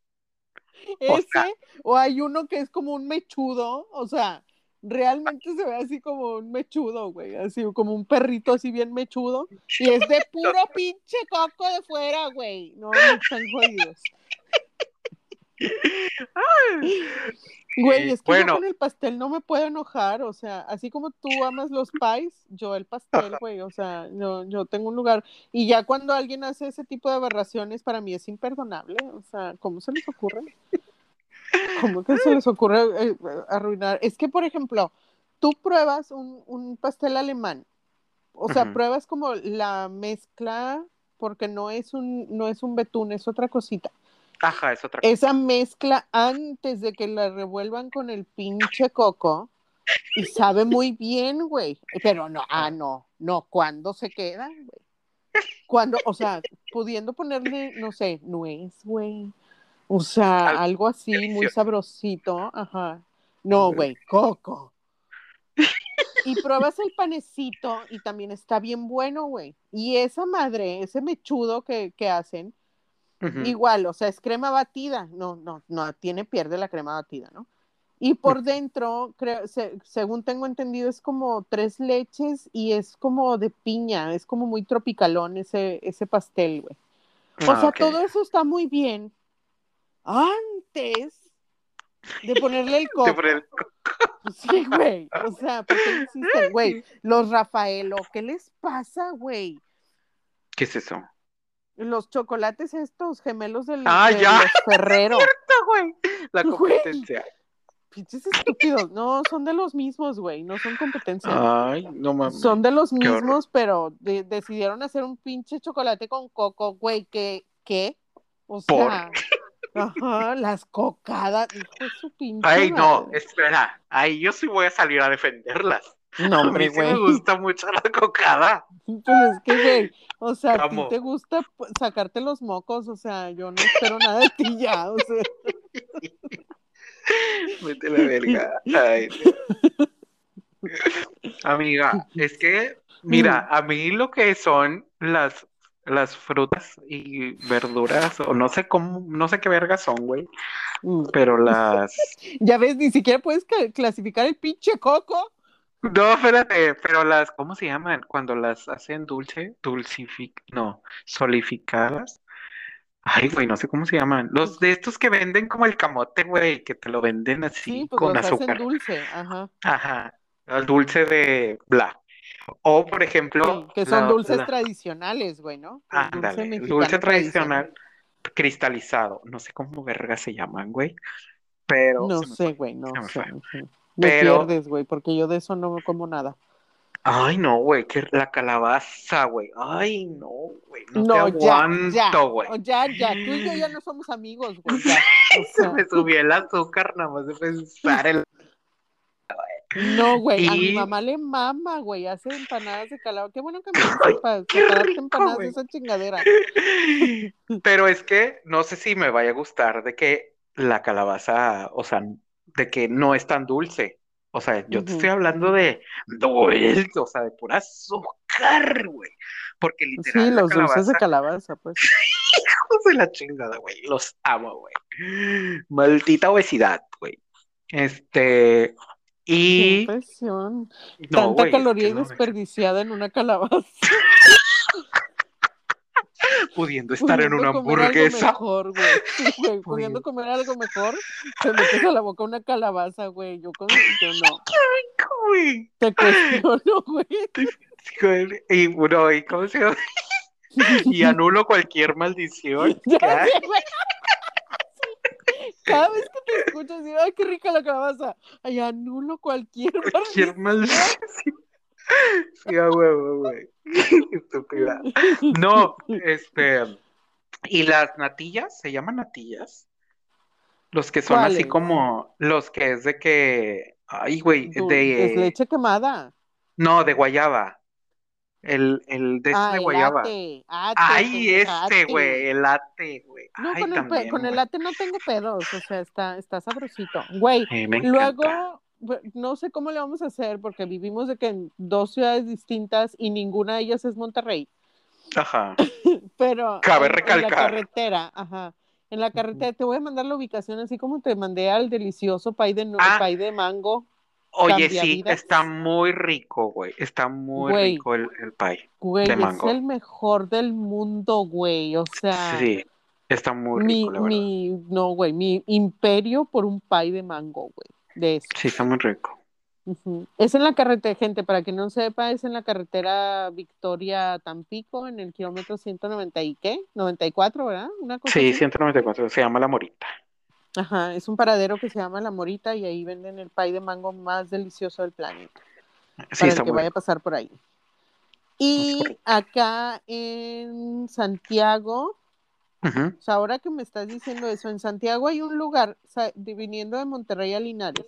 O ese, sea- o hay uno que es como un mechudo, o sea, realmente se ve así como un mechudo, güey, así como un perrito así bien mechudo, y es de puro pinche coco de fuera, güey, no, no están jodidos. Güey, es que Bueno. yo con el pastel no me puedo enojar, o sea, así como tú amas los pies, yo el pastel, güey, o sea, yo, yo tengo un lugar, y ya cuando alguien hace ese tipo de aberraciones, para mí es imperdonable, o sea, ¿cómo se les ocurre? ¿Cómo que se les ocurre eh, arruinar? Es que, por ejemplo, tú pruebas un, un pastel alemán, o sea, pruebas como la mezcla, porque no es un, no es un betún, es otra cosita Ajá, es otra cosa. esa mezcla antes de que la revuelvan con el pinche coco y sabe muy bien, güey. Pero no, ah, no, no, ¿cuándo se queda, güey? Cuando, o sea, pudiendo ponerle, no sé, nuez, güey. O sea, Algo algo así muy sabrosito, ajá. No, güey, coco. Y pruebas el panecito y también está bien bueno, güey. Y esa madre, ese mechudo que, que hacen, Ujú. Igual, o sea, es crema batida. No, no, no, tiene, pierde la crema batida, ¿no? Y por dentro, creo, se- según tengo entendido, es como tres leches y es como de piña, es como muy tropicalón ese, ese pastel, güey. O Ah, sea, ok. todo eso está muy bien antes de ponerle el coco. pone el- Sí, güey. O sea, ¿por qué insisten? Güey, los Rafaelo, ¿qué les pasa, güey? ¿Qué es eso? Los chocolates estos gemelos del, Ah, de ya. los Ferrero. güey. La Güey. competencia. Pinches estúpidos. No, son de los mismos, güey. No son competencia. Ay, no mames. son de los mismos, pero de- decidieron hacer un pinche chocolate con coco, güey. ¿Qué? ¿Qué? O Por. sea, ajá, las cocadas. Hijo de su pinche. Ay, no, espera. Ahí yo sí voy a salir a defenderlas. No, A mí hombre, sí me güey. gusta mucho la cocada. Pues es que, güey, o sea, a ti te gusta pues, sacarte los mocos, o sea, yo no espero nada de ti ya, o sea. Vete la verga. Ay. Amiga, es que, mira, a mí lo que son las, las frutas y verduras, o no sé cómo, no sé qué vergas son, güey, Mm. pero las... Ya ves, ni siquiera puedes ca- clasificar el pinche coco. No, espérate, pero las, ¿cómo se llaman? Cuando las hacen dulce, dulcific, no, solificadas. Ay, güey, no sé cómo se llaman. Los de estos que venden como el camote, güey, que te lo venden así Sí, pues con los hacen azúcar. dulce, ajá. Ajá, el dulce de bla. O, por ejemplo, que son la- dulces la- tradicionales, güey, ¿no? El Ándale, el mexicano dulce tradicional cristalizado. No sé cómo verga se llaman, güey. Pero No se me sé, fue, güey, no se me sé. fue. ujú. Me Pero- pierdes, güey, porque yo de eso no como nada. Ay, no, güey, que la calabaza, güey. Ay, no, güey, no te No, ya, ya, aguanto, güey. o ya, ya, tú y yo ya no somos amigos, güey, ya. Se me subió el azúcar nada más de pensar el... no, güey, a mi mamá le mama, güey, hace empanadas de calabaza. Qué bueno que me Ay, para separarte empanadas de esa chingadera. Pero es que no sé si me vaya a gustar de que la calabaza, o sea, de que no es tan dulce. O sea, yo te estoy hablando de dulce, o sea, de pura azúcar, güey. Porque literal Sí, los dulces de calabaza, pues. hijos de la chingada, güey. Los amo, güey. Maldita obesidad, güey. Este, Qué y impresión. no, Tanta es que caloría no, desperdiciada en una calabaza. pudiendo estar en una hamburguesa. mejor, güey. Pudiendo comer algo mejor, te metes a la boca una calabaza, güey. Yo, con, yo no. Güey. Te cuestiono, güey. Güey, Y bueno, ¿y cómo se llama? Y anulo cualquier maldición. Cada vez que te escuchas, digo, ay, qué rica la calabaza. Ay, anulo cualquier Cualquier maldición. maldición. Sí, a huevo, güey. Estúpida. No, este. ¿Y las natillas? ¿Se llaman natillas? Los que son así como. Los que es de que. Ay, güey, de. Es leche quemada. No, de guayaba. El, el de ese Ah, de guayaba. ate. Ate, Ay, este, ate. güey, el ate, güey. No, Ay, con, el, pe- también, con el güey. latte no tengo pedos, o sea, está, está sabrosito. Güey, luego, no sé cómo le vamos a hacer porque vivimos de que en dos ciudades distintas y ninguna de ellas es Monterrey, Ajá. pero Cabe en, en la recalcar. carretera, ajá, en la carretera, te voy a mandar la ubicación así como te mandé al delicioso pay de, Ah. pay de mango. Oye, sí, está muy rico, güey. Está muy Güey. rico el, el pie. Güey, De es mango. el mejor del mundo, güey, o sea, Sí, está muy mi, rico, la verdad. mi, no, güey, mi imperio por un pay de mango, güey, de eso. Sí, está muy rico. Es en la carretera, gente, para que no sepa, es en la carretera Victoria Tampico, en el kilómetro 190 y qué, 94, ¿verdad? Una cosa Sí, así. 194, se llama La Morita. Ajá, es un paradero que se llama La Morita y ahí venden el pay de mango más delicioso del planeta, Sí, para el que vaya a pasar por ahí. Y acá en Santiago, Ujú. o sea, ahora que me estás diciendo eso, en Santiago hay un lugar, o sea, de- viniendo de Monterrey a Linares,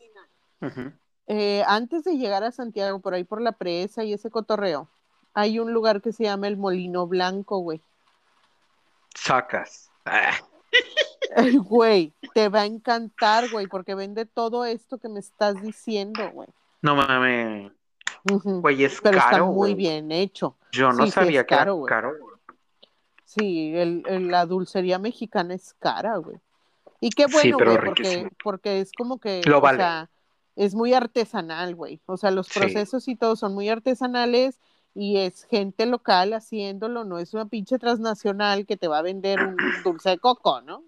eh, antes de llegar a Santiago, por ahí por la presa y ese cotorreo, hay un lugar que se llama el Molino Blanco, güey. Sacas. Ah, Güey, te va a encantar, güey, porque vende todo esto que me estás diciendo, güey. no mames. Güey, es Pero está muy güey. bien hecho. Yo no Sí, sí, sabía es que era caro, güey. caro, güey. Sí, el, el- la dulcería mexicana es cara, güey. Y qué Sí, bueno, pero güey, porque, porque es como que, Lo o sea, es muy artesanal, güey. O sea, los Sí. procesos y todo son muy artesanales y es gente local haciéndolo, no es una pinche transnacional que te va a vender un dulce de coco, ¿no?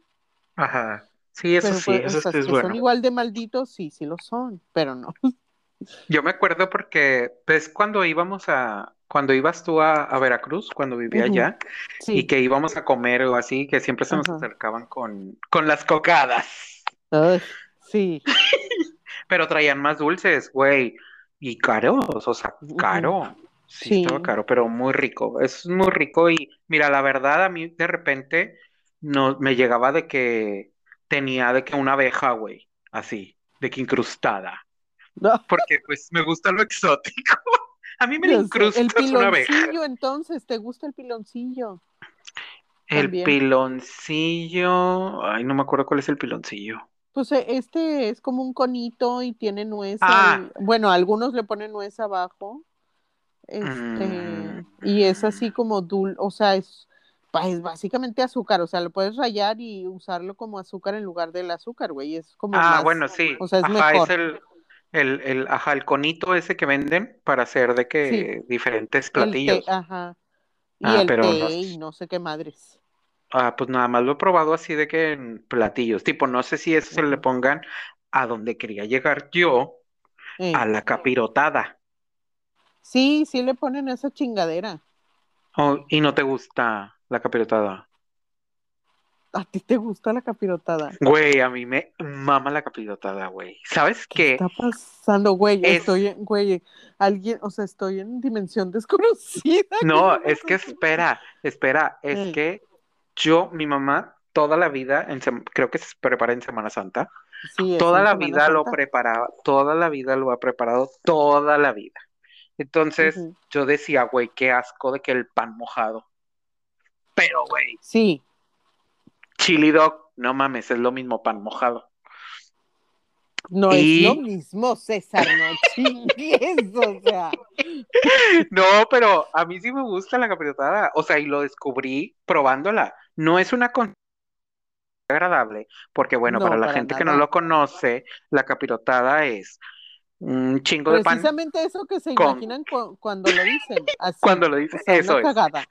Ajá. Sí, eso Pero sí, pues, eso o sea, sí es que bueno. son igual de malditos, sí, sí lo son, pero no. Yo me acuerdo porque, pues, cuando íbamos a, cuando ibas tú a, a Veracruz, cuando vivía allá, y que íbamos a comer o así, que siempre se nos acercaban con, con las cocadas, Ay, sí. pero traían más dulces, güey, y caros, o sea, caro. Sí, Sí. estaba caro, pero muy rico. Es muy rico y mira, la verdad a mí de repente no me llegaba de que tenía de que una abeja, güey, así, de que incrustada, No, porque pues me gusta lo exótico. A mí me sé. incrustas El una abeja. piloncillo, entonces, ¿te gusta el piloncillo? El También. piloncillo, ay, no me acuerdo cuál es el piloncillo. Pues eh, este es como un conito y tiene nuez. Ah. Bueno, algunos le ponen nuez abajo. Este, Mm. y es así como dulce, o sea, es, es básicamente azúcar, o sea, lo puedes rayar y usarlo como azúcar en lugar del azúcar, güey, es como Ah, más, bueno, sí. o sea, es Ajá, mejor. es el, el, el, ajá, el conito ese que venden para hacer de que diferentes El té, platillos. ajá, y Ah, el pero té no. y no sé qué madres. Ah, pues nada más lo he probado así de que en platillos. Tipo, no sé si eso se le pongan a donde quería llegar yo, Eh, a la capirotada. Sí, sí le ponen esa chingadera. Oh, y no te gusta la capirotada. ¿A ti te gusta la capirotada? Güey, a mí me mama la capirotada, güey. ¿Sabes ¿Qué qué? está pasando, güey? Es- Estoy, en- güey, alguien, o sea, estoy en dimensión desconocida. ¿Qué No, es que espera, espera, es Eh. que yo, mi mamá, toda la vida, en creo que se prepara en Semana Santa, Sí, toda la vida lo preparaba, toda la vida lo ha preparado, toda la vida. Entonces yo decía, güey, qué asco de que el pan mojado. Pero, güey, Sí, chili dog, no mames, es lo mismo pan mojado. no Y- es lo mismo, César, no chingues, o sea. No, pero a mí sí me gusta la capirotada, o sea, y lo descubrí probándola. No es una con agradable, porque bueno, No, para la para gente que no lo conoce, la capirotada es un chingo de pan Precisamente eso que se con- imaginan cu- cuando lo dicen, así, cuando lo dice, o sea, eso es. cagada.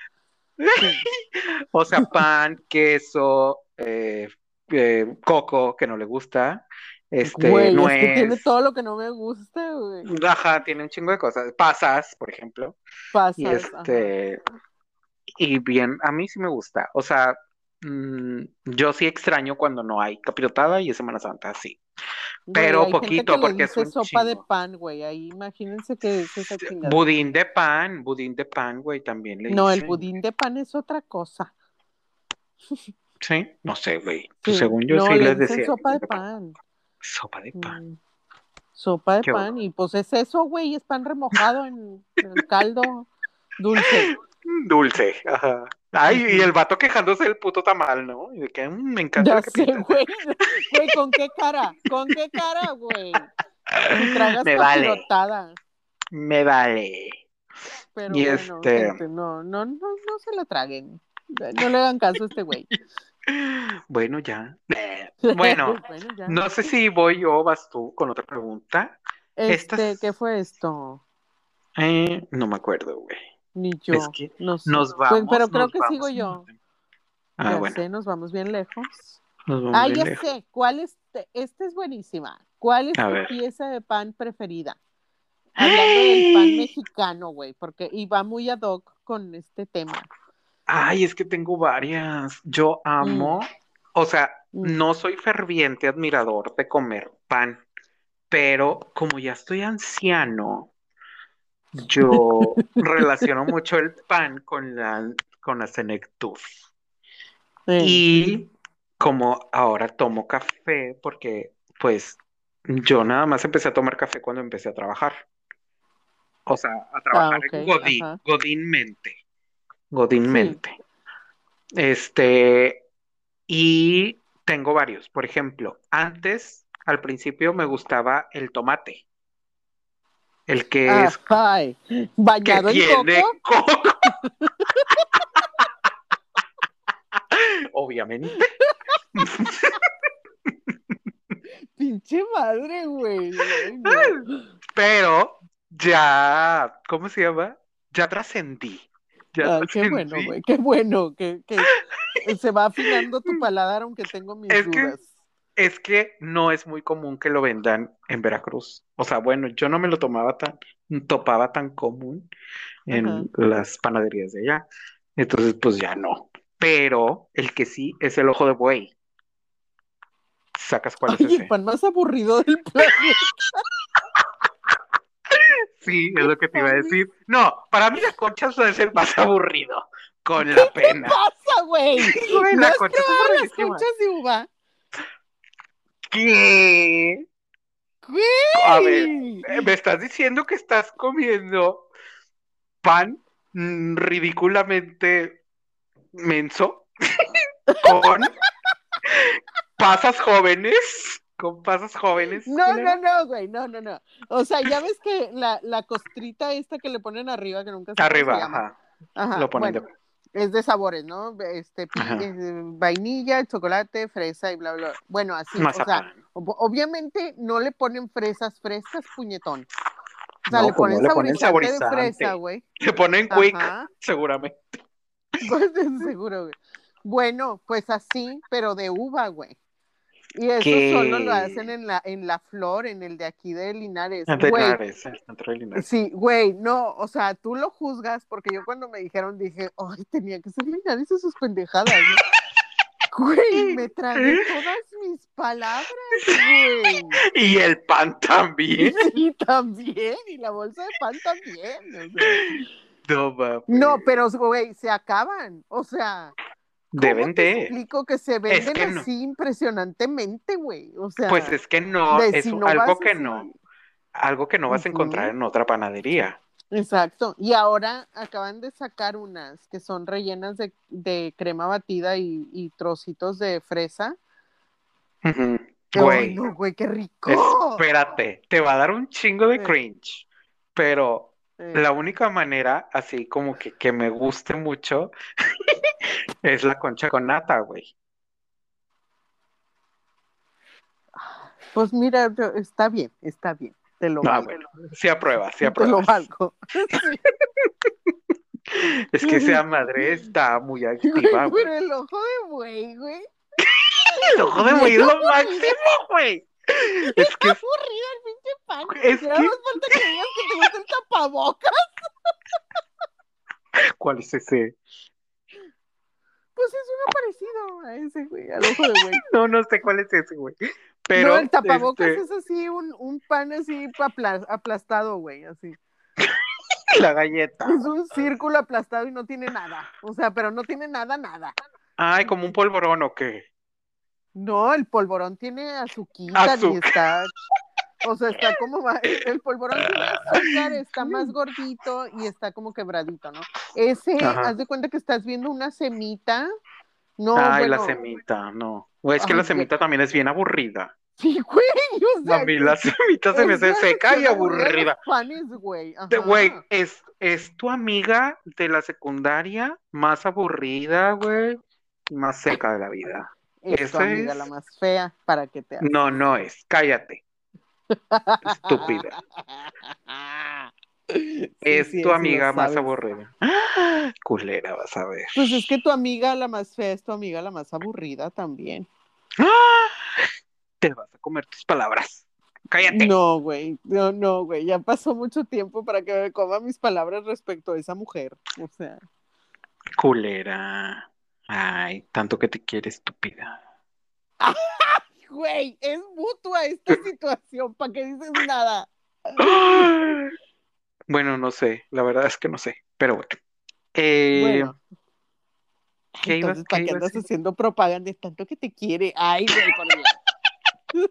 O sea, pan, queso, eh, eh, coco, que no le gusta, este, güey, nuez, es que tiene todo lo que no me gusta, güey. ajá, tiene un chingo de cosas, pasas, por ejemplo, y Pasas, ajá. este, y bien, a mí sí me gusta, o sea, mm, yo sí extraño cuando no hay capirotada y es Semana Santa, sí. Pero poquito, que porque es un sopa de pan, güey. Ahí imagínense que es esa chingada. Budín de pan, budín de pan, güey, también le No, el budín de pan es otra cosa. Sí, no sé, güey. Pues Sí, según yo no, sí le les decía. sopa de pan. Sopa de pan. Mm, Sopa de Qué pan. Y pues es eso, güey, es pan remojado en, en el caldo dulce. Dulce, ajá. Ay, y el vato quejándose del puto tamal, ¿no? Y de que "Mm, me encanta Ya sé, capirotada". güey. Güey, ¿con qué cara? ¿Con qué cara, güey? Tragas Me vale. Me vale. Pero Y bueno, este- gente, no, no, no, no se la traguen. No le hagan caso a este güey. Bueno, ya. Bueno, Bueno, ya. no sé si voy yo o vas tú con otra pregunta. Este, estas- ¿qué fue esto? Eh, no me acuerdo, güey. Ni yo. Es que no sé. Nos Pues, vamos. pero creo nos que vamos sigo yo. Ah, ya bueno. sé, nos vamos bien lejos. Nos vamos Ah, bien ya lejos. sé. ¿Cuál es? te- Esta es buenísima. ¿Cuál es A tu ver. pieza de pan preferida? Hablando del pan mexicano, güey, porque y va muy ad hoc con este tema. Ay, es que tengo varias. Yo amo, o sea, Mm. no soy ferviente admirador de comer pan, pero como ya estoy anciano, yo relaciono mucho el pan con la, con la senectud. Sí. Y como ahora tomo café, porque pues yo nada más empecé a tomar café cuando empecé a trabajar. O sea, a trabajar en ok, Godín. Godínmente. Godínmente. Este, y tengo varios. Por ejemplo, antes, al principio me gustaba el tomate. El que es Ay, que bañado en tiene coco. coco. Obviamente. Pinche madre, güey. Pero ya, ¿cómo se llama? Ya trascendí. Ya Ay, qué bueno, güey, qué bueno que, que se va afinando tu paladar, aunque tengo mis Es que- dudas. Es que no es muy común que lo vendan en Veracruz. O sea, bueno, yo no me lo tomaba tan, topaba tan común en las panaderías de allá. Entonces, pues ya no. Pero el que sí es el ojo de buey. ¿Sacas cuál es ese? el pan más aburrido del planeta. Sí, es lo que te iba a decir. No, para mí la concha es el más aburrido. Con la pena. pasa, güey? ¿No la has probado las conchas de uva? ¿Qué? Güey. A ver, Me estás diciendo que estás comiendo pan ridículamente menso con pasas jóvenes con pasos jóvenes. No, no, no, güey, no, no, no. O sea, ya ves que la, la costrita esta que le ponen arriba, que nunca se Arriba, se llama. ajá. Ajá, Lo ponen bueno, de- es de sabores, ¿no? Este, eh, vainilla, chocolate, fresa y bla, bla. Bueno, así, o sea, obviamente no le ponen fresas frescas, puñetón. O sea, No, le ponen le ponen saborizante de fresa, güey. Le ponen quick, Ajá. seguramente. Pues seguro, güey. Bueno, pues así, pero de uva, güey. Y eso ¿Qué? solo lo hacen en la, en la flor, en el de aquí de Linares. De Güey, Linares, el centro de Linares. Sí, güey, no, o sea, tú lo juzgas porque yo cuando me dijeron dije, ay, tenía que ser Linares sus pendejadas, ¿no? Güey, me tragué todas mis palabras, güey. Y el pan también. Y también, y la bolsa de pan también. o sea. No, pero, güey, se acaban. O sea, ¿cómo Deben de. explico que se venden que no. así impresionantemente, güey? O sea, Pues es que no, es si no algo que así- no, algo que no vas a encontrar en otra panadería. Exacto. Y ahora acaban de sacar unas que son rellenas de, de crema batida y, y trocitos de fresa. Ay, Güey, no, güey, qué rico. espérate, te va a dar un chingo de Sí. cringe, pero la única manera, así como que, que me guste mucho, es la concha con nata, güey. Pues mira, yo- está bien, está bien. Te lo Ah, valgo. bueno, sí aprueba, sí te lo aprueba. valgo. Es que esa madre está muy activa, güey. Pero el ojo de buey, güey. El ojo de güey es lo máximo, güey. Es que aburrido el pinche pan. Es que- no falta que digas que te gusta el tapabocas. ¿Cuál es ese? Pues es uno parecido a ese, güey, al ojo de güey. No, no sé cuál es ese, güey. Pero no, el tapabocas este, es así, un, un pan así apla- aplastado, güey, así. la galleta. Es un círculo aplastado y no tiene nada. O sea, pero no tiene nada, nada. Ay, como un polvorón o qué. No, el polvorón tiene azuquita y está. O sea, está como más- el polvorón tiene azúcar, está más gordito y está como quebradito, ¿no? Ese, Ajá. haz de cuenta que estás viendo una semita. No, Ay, la semita, no. Güey, es que Ay, la qué- semita también es bien aburrida. Sí, güey, o sea, A mí la semita se me hace seca y aburrida panes, güey. De-. Güey, es, es tu amiga de la secundaria más aburrida, güey, y más seca de la vida. Es tu amiga es- la más fea para que te hagas. No, no es. Cállate. Estúpida. Sí, Es sí, tu sí amiga más aburrida. Culera, vas a ver. Pues es que tu amiga la más fea es tu amiga la más aburrida también. Te vas a comer tus palabras. Cállate. No, güey, no, no, güey, ya pasó mucho tiempo para que me coma mis palabras respecto a esa mujer. O sea, Culera. Ay, tanto que te quiere, estúpida. güey, es mutua esta situación, ¿para qué dices nada? Bueno, no sé, la verdad es que no sé, pero bueno. Eh, Bueno, ¿qué ibas- entonces, ¿para qué ibas andas haciendo propaganda? Es tanto que te quiere. Ay, güey, por Dios.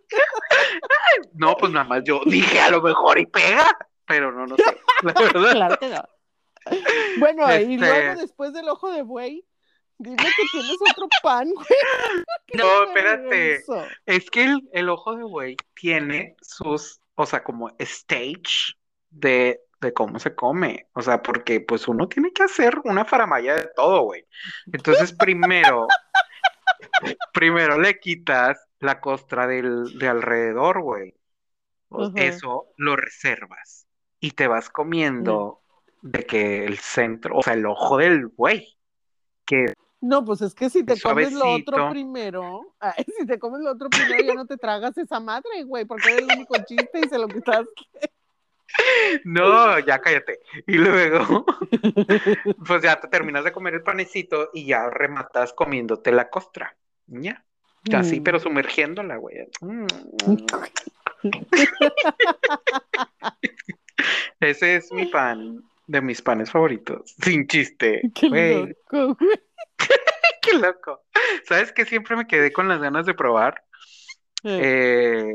No, pues nada más yo dije a lo mejor y pega, pero no, no sé. La verdad. Claro que no. Bueno, y Este- luego después del ojo de buey, dime que tienes otro pan, güey. ¿Qué No, espérate. eso? Es que el, el ojo de buey tiene sus, o sea, como stage de, de cómo se come. O sea, porque pues uno tiene que hacer una faramaya de todo, güey. Entonces, primero, primero le quitas la costra del, de alrededor, güey. Eso lo reservas y te vas comiendo de que el centro, o sea, el ojo del buey, que No, pues es que si te comes lo otro primero, ay, si te comes lo otro primero ya no te tragas esa madre, güey, porque era el único chiste y se lo quitas. No, ya cállate. Y luego, pues ya te terminas de comer el panecito y ya rematas comiéndote la costra. Ya. Así, Mm. pero sumergiéndola, güey. Mm. Ese es mi pan, de mis panes favoritos. Sin chiste. Qué Güey, loco, güey. Loco. ¿Sabes qué? Siempre me quedé con las ganas de probar. Eh,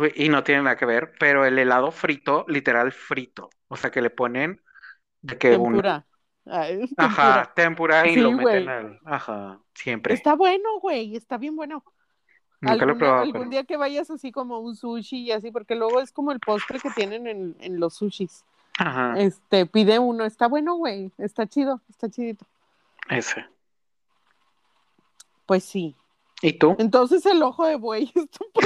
Eh, y no tiene nada que ver, pero el helado frito, literal frito. O sea, que le ponen de que un tempura. Ay, tempura. Ajá, tempura y Sí, lo güey. meten al. Ajá, siempre. Está bueno, güey, está bien bueno. Nunca lo he probado. algún pero- día que vayas así como un sushi y así, porque luego es como el postre que tienen en, en los sushis. Ajá, Este, pide uno, está bueno, güey, está chido, está chidito. ese. Pues sí. ¿Y tú? Entonces el ojo de buey es tu.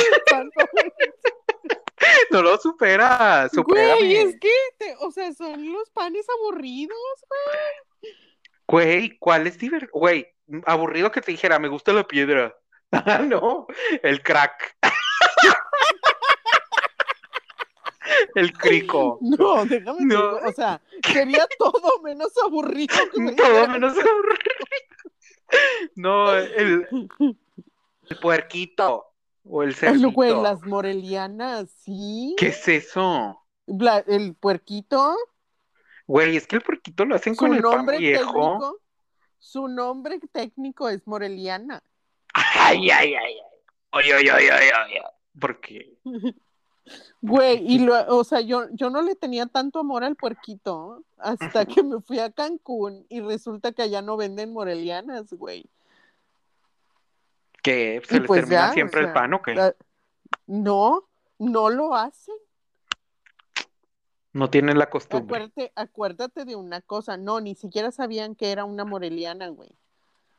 No lo superas, Güey, supérame. es que, te- o sea, son los panes aburridos, Güey, ¿cuál es divertido? Güey, aburrido que te dijera, me gusta la piedra. Ah, no, el crack. El crico. No, déjame No. digo, o sea, sería todo menos aburrido que me Todo menos aburrido. No, el, el puerquito o el no, güey, las morelianas, sí. ¿Qué es eso? La- el puerquito, Güey, es que el puerquito lo hacen con el pan nombre viejo. técnico, su nombre técnico es moreliana. Ay, ay, ay, ay. Oye, oye, oye, oye, oye. ¿Por qué? Güey, y lo, o sea, yo, yo no le tenía tanto amor al puerquito hasta que me fui a Cancún y resulta que allá no venden morelianas, güey. ¿Qué? ¿Se Y les pues termina ya, siempre o el pan o qué? la- no, no lo hacen. No tienen la costumbre. Acuérdate, acuérdate de una cosa, no, ni siquiera sabían que era una moreliana, güey.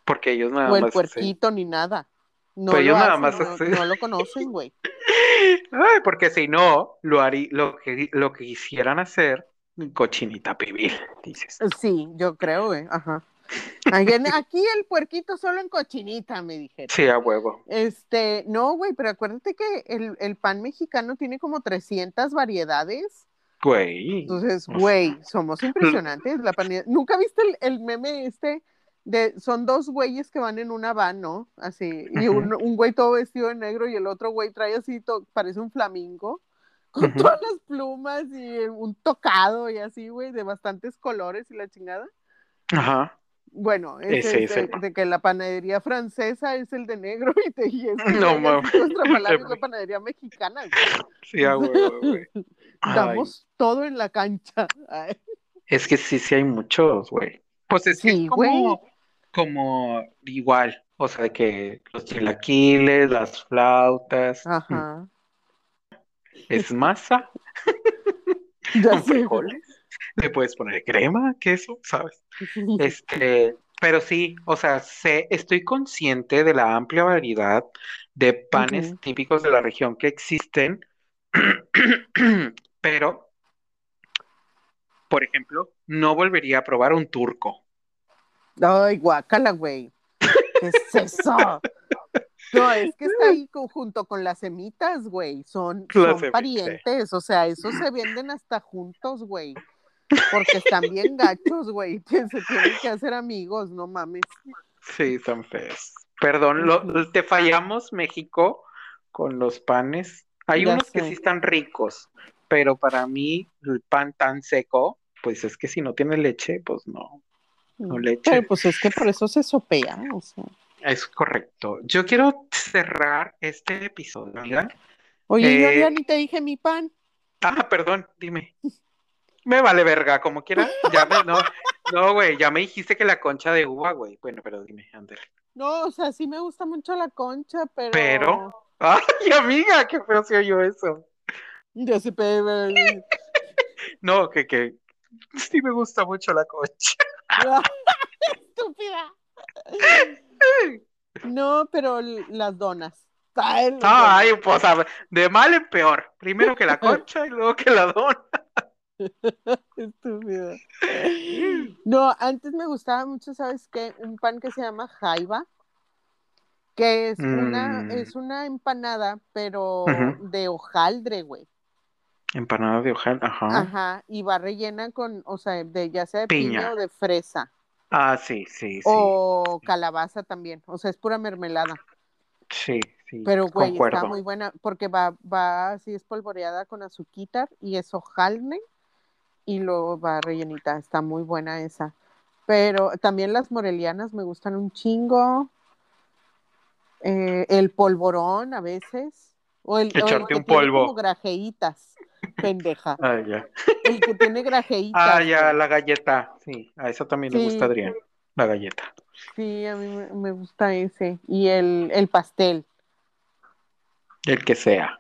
Porque ellos nada O el más puerquito ni nada. No Pues lo ellos nada hacen, más no, hacen- no lo conocen, güey. Ay, porque si no, lo harí, lo que, lo que quisieran hacer, cochinita pibil, dices. Sí, yo creo, güey. Ajá. Aquí, el puerquito solo en cochinita, me dijeron. Sí, a huevo. Este, no, güey, pero acuérdate que el, el pan mexicano tiene como 300 variedades. Güey. Entonces, güey, somos impresionantes. La panía- ¿Nunca viste el, el meme este? De, son dos güeyes que van en una van, ¿no? Así, y un, un güey todo vestido de negro y el otro güey trae así, to- parece un flamingo, con todas las plumas y un tocado y así, güey, de bastantes colores y la chingada. Ajá. Bueno, ese Ese es es de, de que la panadería francesa es el de negro y, te, y este No, güey, mames. nuestra palabra es la panadería mexicana. güey. Sí, güey. Ay, Damos todo en la cancha. Ay. es que sí, sí hay muchos, güey. Pues es que Sí, es como, güey. Como igual, o sea, de que los chilaquiles, las flautas, Ajá. es masa con frijoles. Le puedes poner crema, queso, ¿sabes? Este, pero sí, o sea, sé, estoy consciente de la amplia variedad de panes típicos de la región que existen, pero, por ejemplo, no volvería a probar un turco. Ay, guácala, güey. ¿Qué es eso? No, es que está ahí con- junto con las semitas, güey. Son, parientes, o sea, esos se venden hasta juntos, güey. Porque están bien gachos, güey. que Se tienen que hacer amigos, no mames. Sí, son feos. Perdón, lo- te fallamos, México, con los panes. Hay Ya unos que sí están ricos, pero para mí el pan tan seco, pues es que si no tiene leche, pues no, no leche. Pero pues es que por eso se sopea, o sea. Es correcto. Yo quiero cerrar este episodio, amiga. Oye, yo Eh, ya ni te dije mi pan. Ah, perdón, dime. Me vale verga, como quiera. Ya me, no, no, güey, ya me dijiste que la concha de uva, güey. Bueno, pero dime, ándale. No, o sea, sí me gusta mucho la concha, pero. Pero- Ay, amiga, qué feo se oyó eso. Yo sí, pero. No, que, que sí me gusta mucho la concha. Estúpida. No, pero las donas. Ay, las Ay, donas. pues de mal en peor. Primero que la concha y luego que la dona. Estúpida. No, antes me gustaba mucho, ¿sabes qué? Un pan que se llama jaiba, que es una, Mm. es una empanada, pero de hojaldre, güey. Empanada de hojal, ajá. Ajá, y va rellena con, o sea, de ya sea de piña, Piña. o de fresa, Ah, sí, sí, sí. o calabaza también, o sea, es pura mermelada. Sí, sí, Pero, güey, está muy buena porque va, va así espolvoreada con azuquitar y es hojaldre y luego va rellenita. Está muy buena esa. Pero también las morelianas me gustan un chingo. Eh, el polvorón a veces. O el, o el Echarte que un polvo. como grajeitas, pendeja. Ah, ya. El que tiene grajeitas. Ah, ya, la galleta. Sí, a eso también le gusta Adrián. La galleta. Sí, a mí me, gusta ese. Y el, el pastel. El que sea.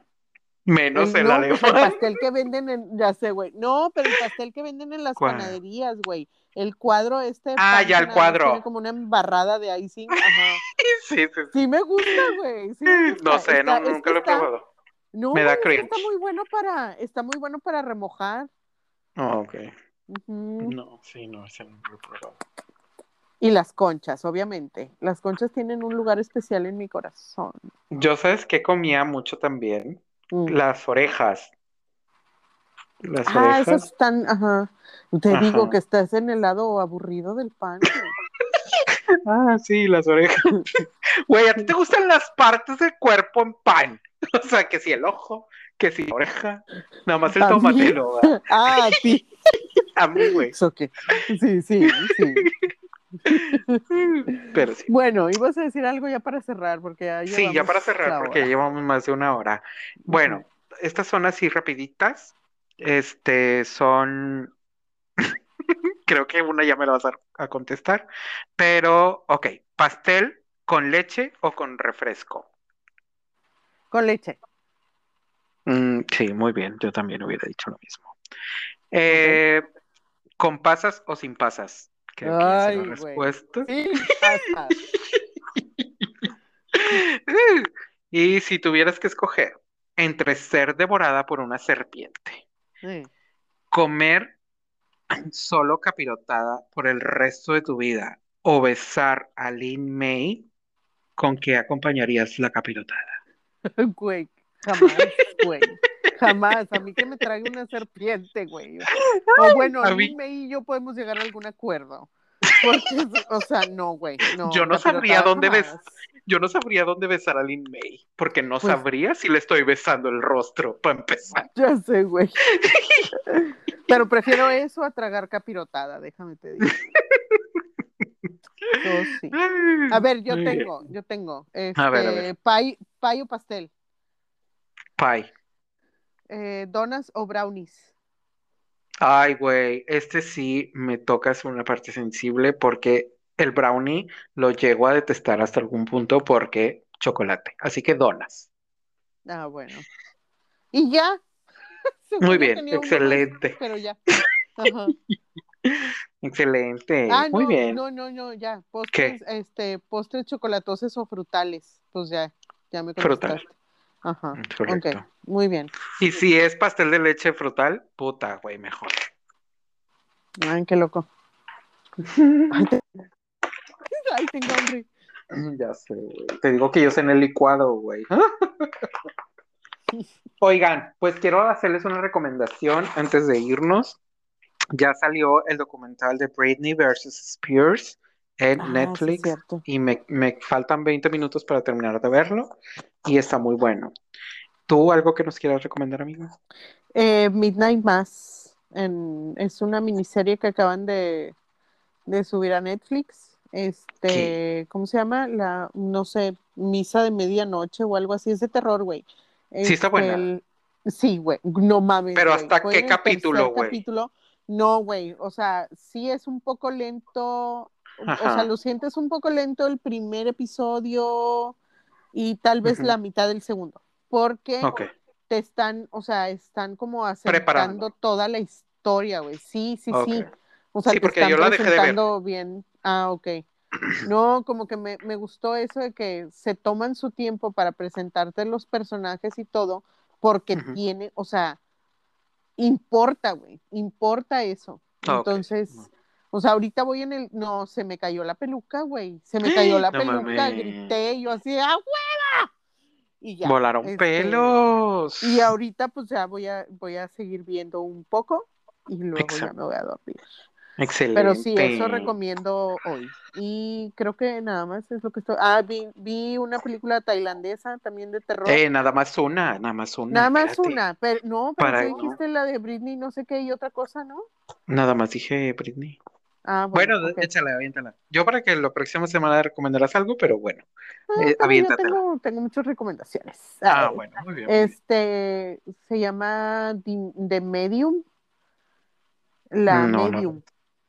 Menos El, no, alemán. el pastel que venden en, ya sé, güey. No, pero el pastel que venden en las ¿Cuál? panaderías, güey. El cuadro este. Ah, ya, el cuadro. Tiene como una embarrada de icing. Ajá. Sí, sí, sí. Sí me gusta, güey. sí. No sé, Está- no, nunca lo he probado. No, Me da está muy bueno para, está muy bueno para remojar. Oh, ok. No, sí, no, ese no lo he probado. Y las conchas, obviamente. Las conchas tienen un lugar especial en mi corazón. Yo sabes que comía mucho también. Mm. Las orejas. Las Ah, orejas. esas están, ajá. Te digo que estás en el lado aburrido del pan. Ah, sí, las orejas. Güey, ¿a ti te gustan las partes del cuerpo en pan? O sea, que si el ojo, que si la oreja. Nada más el ¿A mí? Ah, sí. A mí, güey. Okay. Sí, sí, sí. Pero sí. Bueno, ibas a decir algo ya para cerrar, porque ya Sí, ya para cerrar, porque hora. llevamos más de una hora. Bueno, estas son así rapiditas. Este, son... Creo que una ya me la vas a, a contestar. Pero, ok, pastel con leche o con refresco. Con leche. Mm, sí, muy bien, yo también hubiera dicho lo mismo. Eh, ¿con pasas o sin pasas? Que Ay, la respuesta. Pasas. Y si tuvieras que escoger entre ser devorada por una serpiente, Sí. comer solo capirotada por el resto de tu vida o besar a Lin May, ¿con qué acompañarías la capirotada? Güey, jamás, güey. Jamás. A mí que me traiga una serpiente, güey. O bueno, a mí- mí y yo podemos llegar a algún acuerdo. Porque, o sea, no, güey. No, Yo no sabría dónde jamás. Yo no sabría dónde besar a Lin May, porque no Pues- sabría si le estoy besando el rostro, para empezar. Ya sé, güey. Pero prefiero eso a tragar capirotada, déjame te digo. Yo sí. A ver, yo tengo, yo tengo. Este, A ver, a ver. Pie, pie o pastel. Pie. Eh, donas o brownies. Ay, güey, este sí me tocas una parte sensible porque el brownie lo llego a detestar hasta algún punto porque chocolate. Así que donas. Ah, bueno. Y ya. Muy bien, más, excelente. pero ya. Ajá. Excelente. Ah, Muy no, bien. no, no, no, ya. Postres, este, postres chocolatosos o frutales. Pues ya, ya me Frutal. Ajá. Correcto. Ok, muy bien. Y si es pastel de leche frutal, puta, güey, mejor. Ay, qué loco. Ay, te- Ay, tengo hambre. Ya sé, güey. Te digo que yo sé en el licuado, güey. Oigan, pues quiero hacerles una recomendación antes de irnos. Ya salió el documental de Britney versus Spears en Ah, Netflix y me, me faltan 20 minutos para terminar de verlo y está muy bueno. ¿Tú algo que nos quieras recomendar, amigo? Eh, Midnight Mass en- es una miniserie que acaban de, de subir a Netflix. Este, ¿cómo se llama? La, no sé, Misa de Medianoche o algo así. Es de terror, güey. Sí, está Este, buena. el- sí, güey. No mames. Pero. ¿hasta qué capítulo, güey? capítulo. No, güey. O sea, sí es un poco lento. O sea, lo sientes un poco lento el primer episodio y tal vez la mitad del segundo. Porque te están, o sea, están como Preparando. acercando toda la historia, güey. Sí, sí, sí. O sea, Sí, te están yo la dejé de ver. presentando bien. Ah, ok. No, como que me, me gustó eso de que se toman su tiempo para presentarte los personajes y todo, porque tiene, o sea, importa, güey, importa eso. Ah. Entonces, o sea, ahorita voy en el, no, se me cayó la peluca, güey, se me cayó la No peluca, grité, yo así, ¡ah, hueva! Y ya. Volaron este, pelos. y ahorita pues ya voy a, voy a seguir viendo un poco y luego ya me voy a dormir. Excelente. Pero sí, eso recomiendo hoy. Y creo que nada más es lo que estoy... Ah, vi, vi una película tailandesa también de terror. Eh, nada más una, nada más una. nada más espérate. una, pero no, pero Para- tú dijiste la de Britney no sé qué y otra cosa, ¿no? Nada más dije Britney. Ah, bueno, Bueno, ok. échala, aviéntala. Yo para que la próxima semana recomendarás algo, pero bueno. Ah, eh, aviéntatela. tengo, tengo muchas recomendaciones. Ah, Ay, bueno, muy bien. muy bien. Este, se llama The, The Medium. La No, no.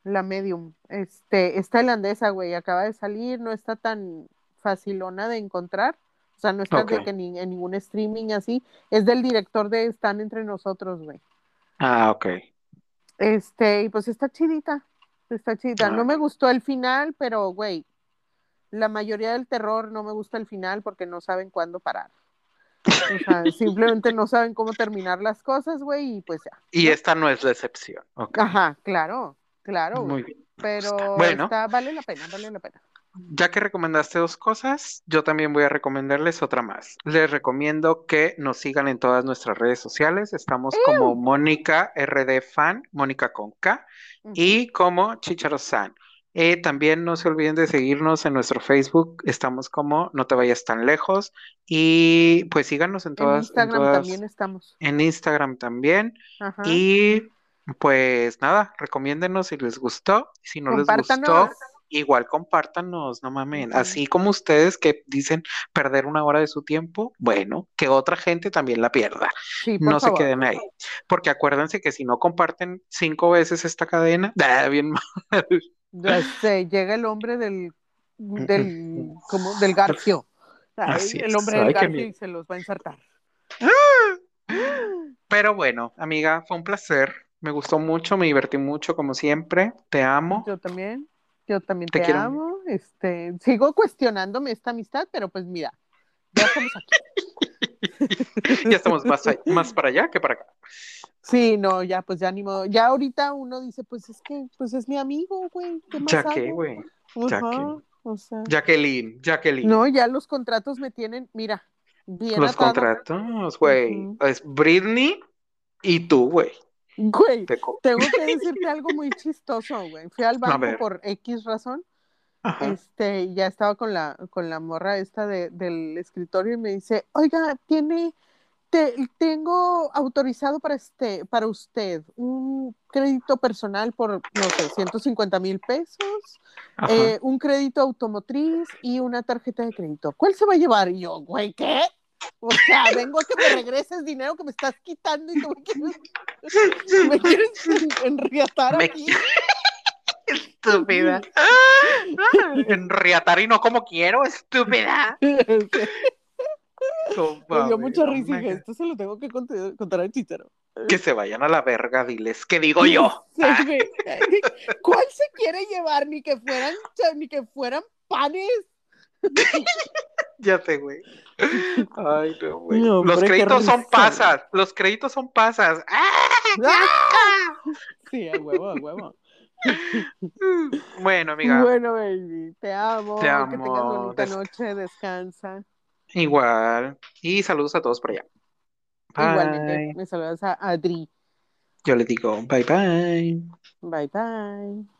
La Medium. Este, es tailandesa, güey. Acaba de salir, no está tan facilona de encontrar, O sea, no está Ok. de que ni, en ningún streaming así. Es del director de Están entre nosotros, güey. Ah, ok. Este, y pues está chidita. Está chidita. No Ah. me gustó el final, pero, güey, la mayoría del terror no me gusta el final porque no saben cuándo parar. O sea, simplemente no saben cómo terminar las cosas, güey, y pues ya. Y esta no es la excepción. Ok. Ajá, claro, claro. Muy bien. Pero Bueno. está, vale la pena, vale la pena. Ya que recomendaste dos cosas, yo también voy a recomendarles otra más. Les recomiendo que nos sigan en todas nuestras redes sociales. Estamos como Mónica RD Fan, Mónica con K, y como Chicharo San. Eh, también no se olviden de seguirnos en nuestro Facebook. Estamos como No te vayas tan lejos. Y pues síganos en En todas, en Instagram todas, también estamos. en Instagram también. Ajá. Y pues nada, recomiéndenos si les gustó. Si no les gustó, igual compártanos, no mamen. Así como ustedes que dicen perder una hora de su tiempo, bueno, que otra gente también la pierda. Sí, No se queden ahí. Porque acuérdense que si no comparten cinco veces esta cadena, da bien mal. Ya sé, llega el hombre del, del, como del garfio. Así el es. hombre del garfio y se los va a insertar. Pero bueno, amiga, fue un placer. Me gustó mucho, me divertí mucho, como siempre. Te amo. Yo también, yo también Te te, quiero. amo. Este, sigo cuestionándome esta amistad, pero pues mira, ya estamos aquí. Ya estamos más, más para allá que para acá. Sí, no, ya, pues ya ni modo. Ya ahorita uno dice, pues es que, pues es mi amigo, güey. ¿Qué más Ya que, güey. ya que. o sea. Jacqueline, Jacqueline. No, ya los contratos me tienen, mira, bien Los atado. contratos, güey. Es Britney y tú, güey. Güey, tengo que decirte algo muy chistoso, güey. Fui al banco por X razón, Ajá. este, ya estaba con la, con la morra esta de, del escritorio y me dice, oiga, tiene, te, tengo autorizado para este, para usted un crédito personal por, no sé, 150 mil pesos, eh, un crédito automotriz y una tarjeta de crédito. ¿Cuál se va a llevar? Y yo, güey, ¿qué? O sea, vengo a que me regreses dinero que me estás quitando y tú me quieres, me quieres en- enriatar Me- aquí. Estúpida. Enriatar y no como quiero, estúpida. Me dio mucha risa y dije, esto se lo tengo que contar, contar al chicharo. Que se vayan a la verga, diles. ¿Qué digo yo? Güey. ¿Cuál se quiere llevar? Ni que fueran, ni que fueran panes. Ya sé, güey. Ay, no, güey. No, Los créditos son pasas. Los créditos son pasas. ¡Ah! Sí, a huevo, a huevo. Bueno, amiga. Bueno, baby, te amo. Te Que amo. tengas bonita Des- noche, descansa. Igual. Y saludos a todos por allá. Igualmente, Bye. me saludas a Adri. Yo le digo bye bye. Bye, bye.